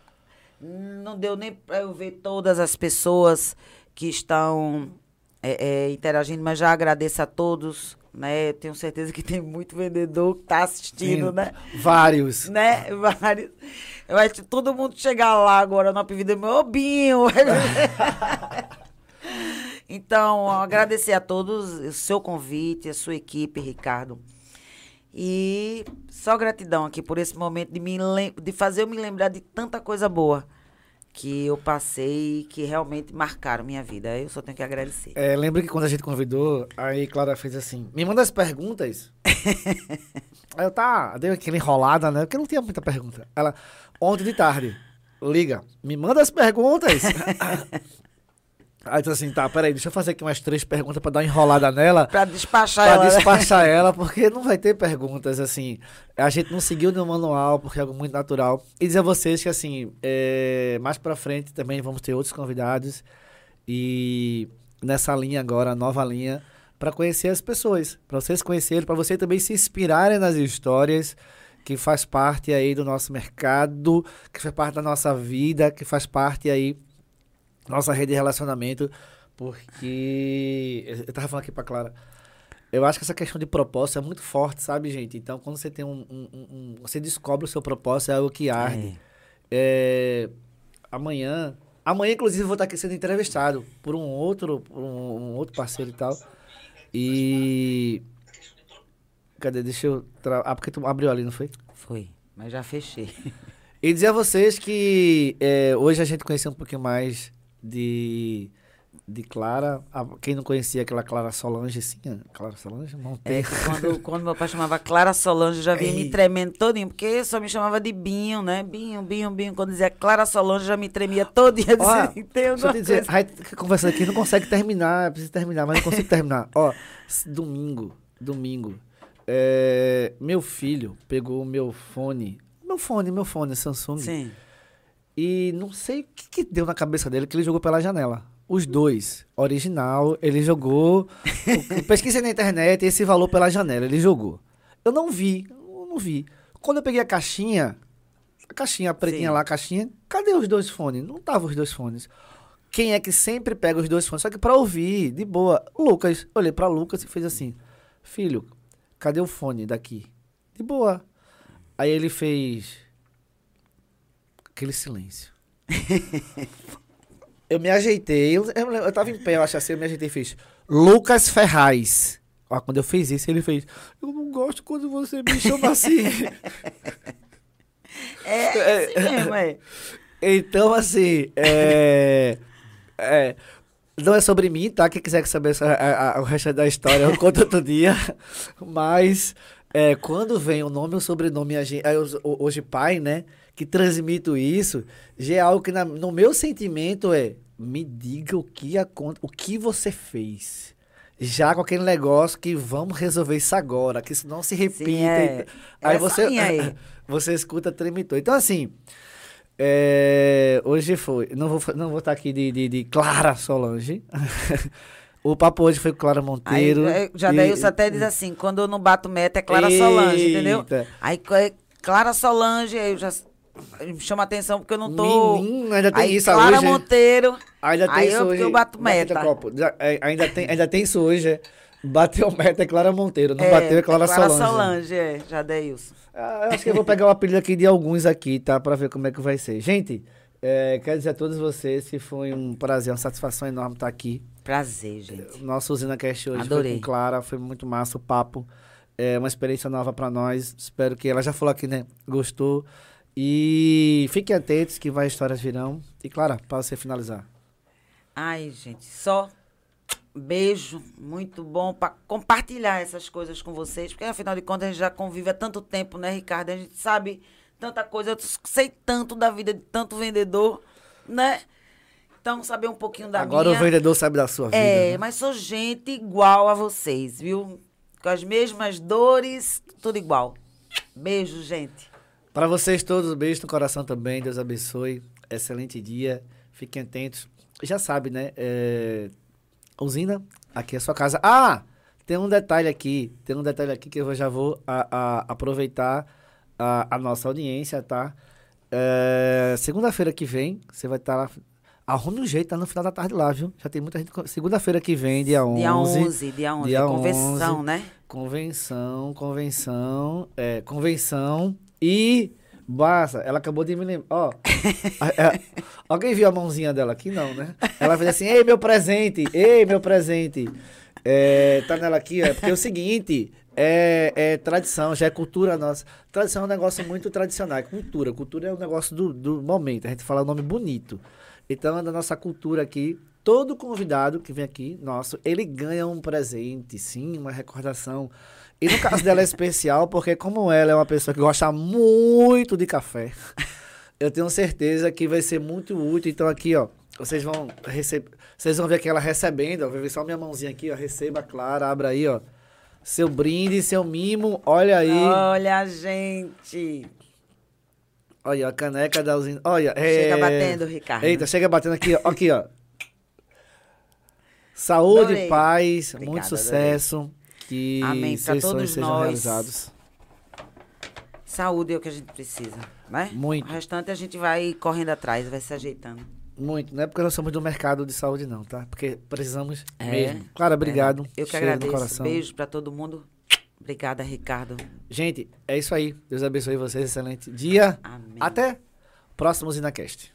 não deu nem para eu ver todas as pessoas que estão é, é, interagindo, mas já agradeço a todos. Né? Tenho certeza que tem muito vendedor que está assistindo, Sim, né? Vários. Né? Vários. Eu acho que todo mundo chegar lá agora no Apivida, meu Binho. *laughs* então, agradecer a todos o seu convite, a sua equipe, Ricardo. E só gratidão aqui por esse momento de, me de fazer eu me lembrar de tanta coisa boa que eu passei que realmente marcaram minha vida. Eu só tenho que agradecer. É, lembro que quando a gente convidou, aí Clara fez assim: me manda as perguntas. aí *laughs* eu tá, dei aquela enrolada, né? Porque não tinha muita pergunta. Ela, ontem de tarde, liga, me manda as perguntas. *laughs* Aí tu assim, tá, peraí, deixa eu fazer aqui umas três perguntas pra dar uma enrolada nela. Pra despachar pra ela. Pra né? despachar né? ela, porque não vai ter perguntas, assim. A gente não seguiu no manual, porque é algo muito natural. E dizer a vocês que, assim, é, mais pra frente também vamos ter outros convidados. E nessa linha agora, nova linha, para conhecer as pessoas. para vocês conhecerem, para vocês também se inspirarem nas histórias que faz parte aí do nosso mercado, que faz parte da nossa vida, que faz parte aí nossa rede de relacionamento, porque eu tava falando aqui pra Clara. Eu acho que essa questão de propósito é muito forte, sabe, gente? Então, quando você tem um. um, um você descobre o seu propósito, é algo que arde. É. É, amanhã. Amanhã, inclusive, eu vou estar aqui sendo entrevistado por um outro, por um, um outro parceiro e tal. E. Cadê? Deixa eu. Tra... Ah, porque tu abriu ali, não foi? Foi, mas já fechei. E dizer a vocês que é, hoje a gente conheceu um pouquinho mais de, de Clara. A, quem não conhecia aquela Clara Solange, sim, Clara Solange? É, quando, *laughs* quando meu pai chamava Clara Solange, eu já vinha me tremendo todinho, porque só me chamava de Binho, né? Binho, Binho, Binho. Quando dizia Clara Solange, já me tremia todinho. Ó, assim, deixa eu te dizer, a gente conversando aqui, não consegue terminar, precisa terminar, mas não consigo terminar. Ó, domingo, domingo, é, meu filho pegou o meu fone, meu fone, meu fone Samsung. Sim e não sei o que, que deu na cabeça dele que ele jogou pela janela. Os dois. Original, ele jogou. pesquisei na internet esse valor pela janela. Ele jogou. Eu não vi. Eu não vi. Quando eu peguei a caixinha, a caixinha a pretinha Sim. lá, a caixinha, cadê os dois fones? Não tava os dois fones. Quem é que sempre pega os dois fones? Só que pra ouvir, de boa. Lucas. Olhei pra Lucas e fez assim: Filho, cadê o fone daqui? De boa. Aí ele fez aquele silêncio. *laughs* eu me ajeitei, eu, eu, eu tava em pé, eu acho assim, eu me ajeitei e fiz Lucas Ferraz. Ó, quando eu fiz isso, ele fez Eu não gosto quando você me chama assim. *laughs* é, é, assim mesmo, é. *laughs* Então, assim, é, é, não é sobre mim, tá? Quem quiser saber a, a, o resto da história, eu conto outro dia. Mas é, quando vem o nome e o sobrenome, a gente, hoje pai, né? Que transmito isso, já é algo que na, no meu sentimento é me diga o que, o que você fez. Já com aquele negócio que vamos resolver isso agora, que isso não se repita. Sim, é. Aí Essa você, aí. *laughs* você escuta tremitou. Então, assim, é, hoje foi. Não vou, não vou estar aqui de, de, de Clara Solange. *laughs* O papo hoje foi com Clara Monteiro. Aí, já daí você até diz assim, quando eu não bato meta é Clara Eita. Solange, entendeu? Aí é Clara Solange, eu já chama atenção porque eu não tô. Menino, ainda tem aí, isso Clara hoje. Monteiro. Ainda tem aí isso eu, hoje. eu bato meta. É, ainda, tem, ainda tem isso hoje. Bateu meta é Clara Monteiro, não é, bateu é Clara, é Clara Solange. Solange, é, já dei isso. Ah, acho que eu vou pegar o apelido aqui de alguns aqui, tá? Pra ver como é que vai ser. Gente, é, quero dizer a todos vocês que foi um prazer, uma satisfação enorme estar aqui. Prazer, gente. Nossa usina cast hoje Adorei. foi com Clara, foi muito massa o papo. É uma experiência nova para nós. Espero que ela já falou aqui, né? Gostou. E fiquem atentos que vai histórias virão. E Clara, para você finalizar. Ai, gente, só beijo, muito bom para compartilhar essas coisas com vocês, porque afinal de contas a gente já convive há tanto tempo, né, Ricardo? A gente sabe tanta coisa, eu sei tanto da vida de tanto vendedor, né? Então, saber um pouquinho da Agora minha. o vendedor sabe da sua vida. É, né? mas sou gente igual a vocês, viu? Com as mesmas dores, tudo igual. Beijo, gente. Para vocês todos, beijo no coração também. Deus abençoe. Excelente dia. Fiquem atentos. Já sabe, né? É, Usina, aqui é a sua casa. Ah! Tem um detalhe aqui. Tem um detalhe aqui que eu já vou a- a- aproveitar a, a nossa audiência, tá? É, Segunda-feira que vem, você vai estar lá. Arrume um jeito, tá no final da tarde lá, viu? Já tem muita gente. Segunda-feira que vem, dia 11. Dia 11, dia 11, dia convenção, 11. né? Convenção, convenção, é, convenção e basta. Ela acabou de me lembrar. Ó, a- alguém viu a mãozinha dela aqui? Não, né? Ela fez assim: Ei, meu presente! Ei, meu presente! É, tá nela aqui, é porque é o seguinte. É, é tradição, já é cultura nossa. Tradição é um negócio muito tradicional, é cultura. Cultura é um negócio do, do momento, a gente fala o nome bonito. Então, é da nossa cultura aqui, todo convidado que vem aqui, nosso, ele ganha um presente, sim, uma recordação. E no caso dela é especial, porque como ela é uma pessoa que gosta muito de café, eu tenho certeza que vai ser muito útil. Então aqui, ó, vocês vão receber, vocês vão ver que ela recebendo, ó, vou ver só minha mãozinha aqui, ó, receba, Clara, abra aí, ó. Seu brinde, seu mimo, olha aí. Olha, gente. Olha, a caneca da usina. Olha, Chega é... batendo, Ricardo. Eita, chega batendo aqui, ó. Aqui, ó. Saúde, Adorei. paz, Obrigada, muito sucesso. Que Amém, todos sejam nós. realizados. Saúde é o que a gente precisa, né? Muito. O restante a gente vai correndo atrás, vai se ajeitando. Muito. Não é porque nós somos do mercado de saúde, não, tá? Porque precisamos É, mesmo. Clara, obrigado. Eu que Cheiro agradeço. coração. Beijo pra todo mundo. Obrigada, Ricardo. Gente, é isso aí. Deus abençoe vocês. Excelente dia. Amém. Até o próximo ZinaCast.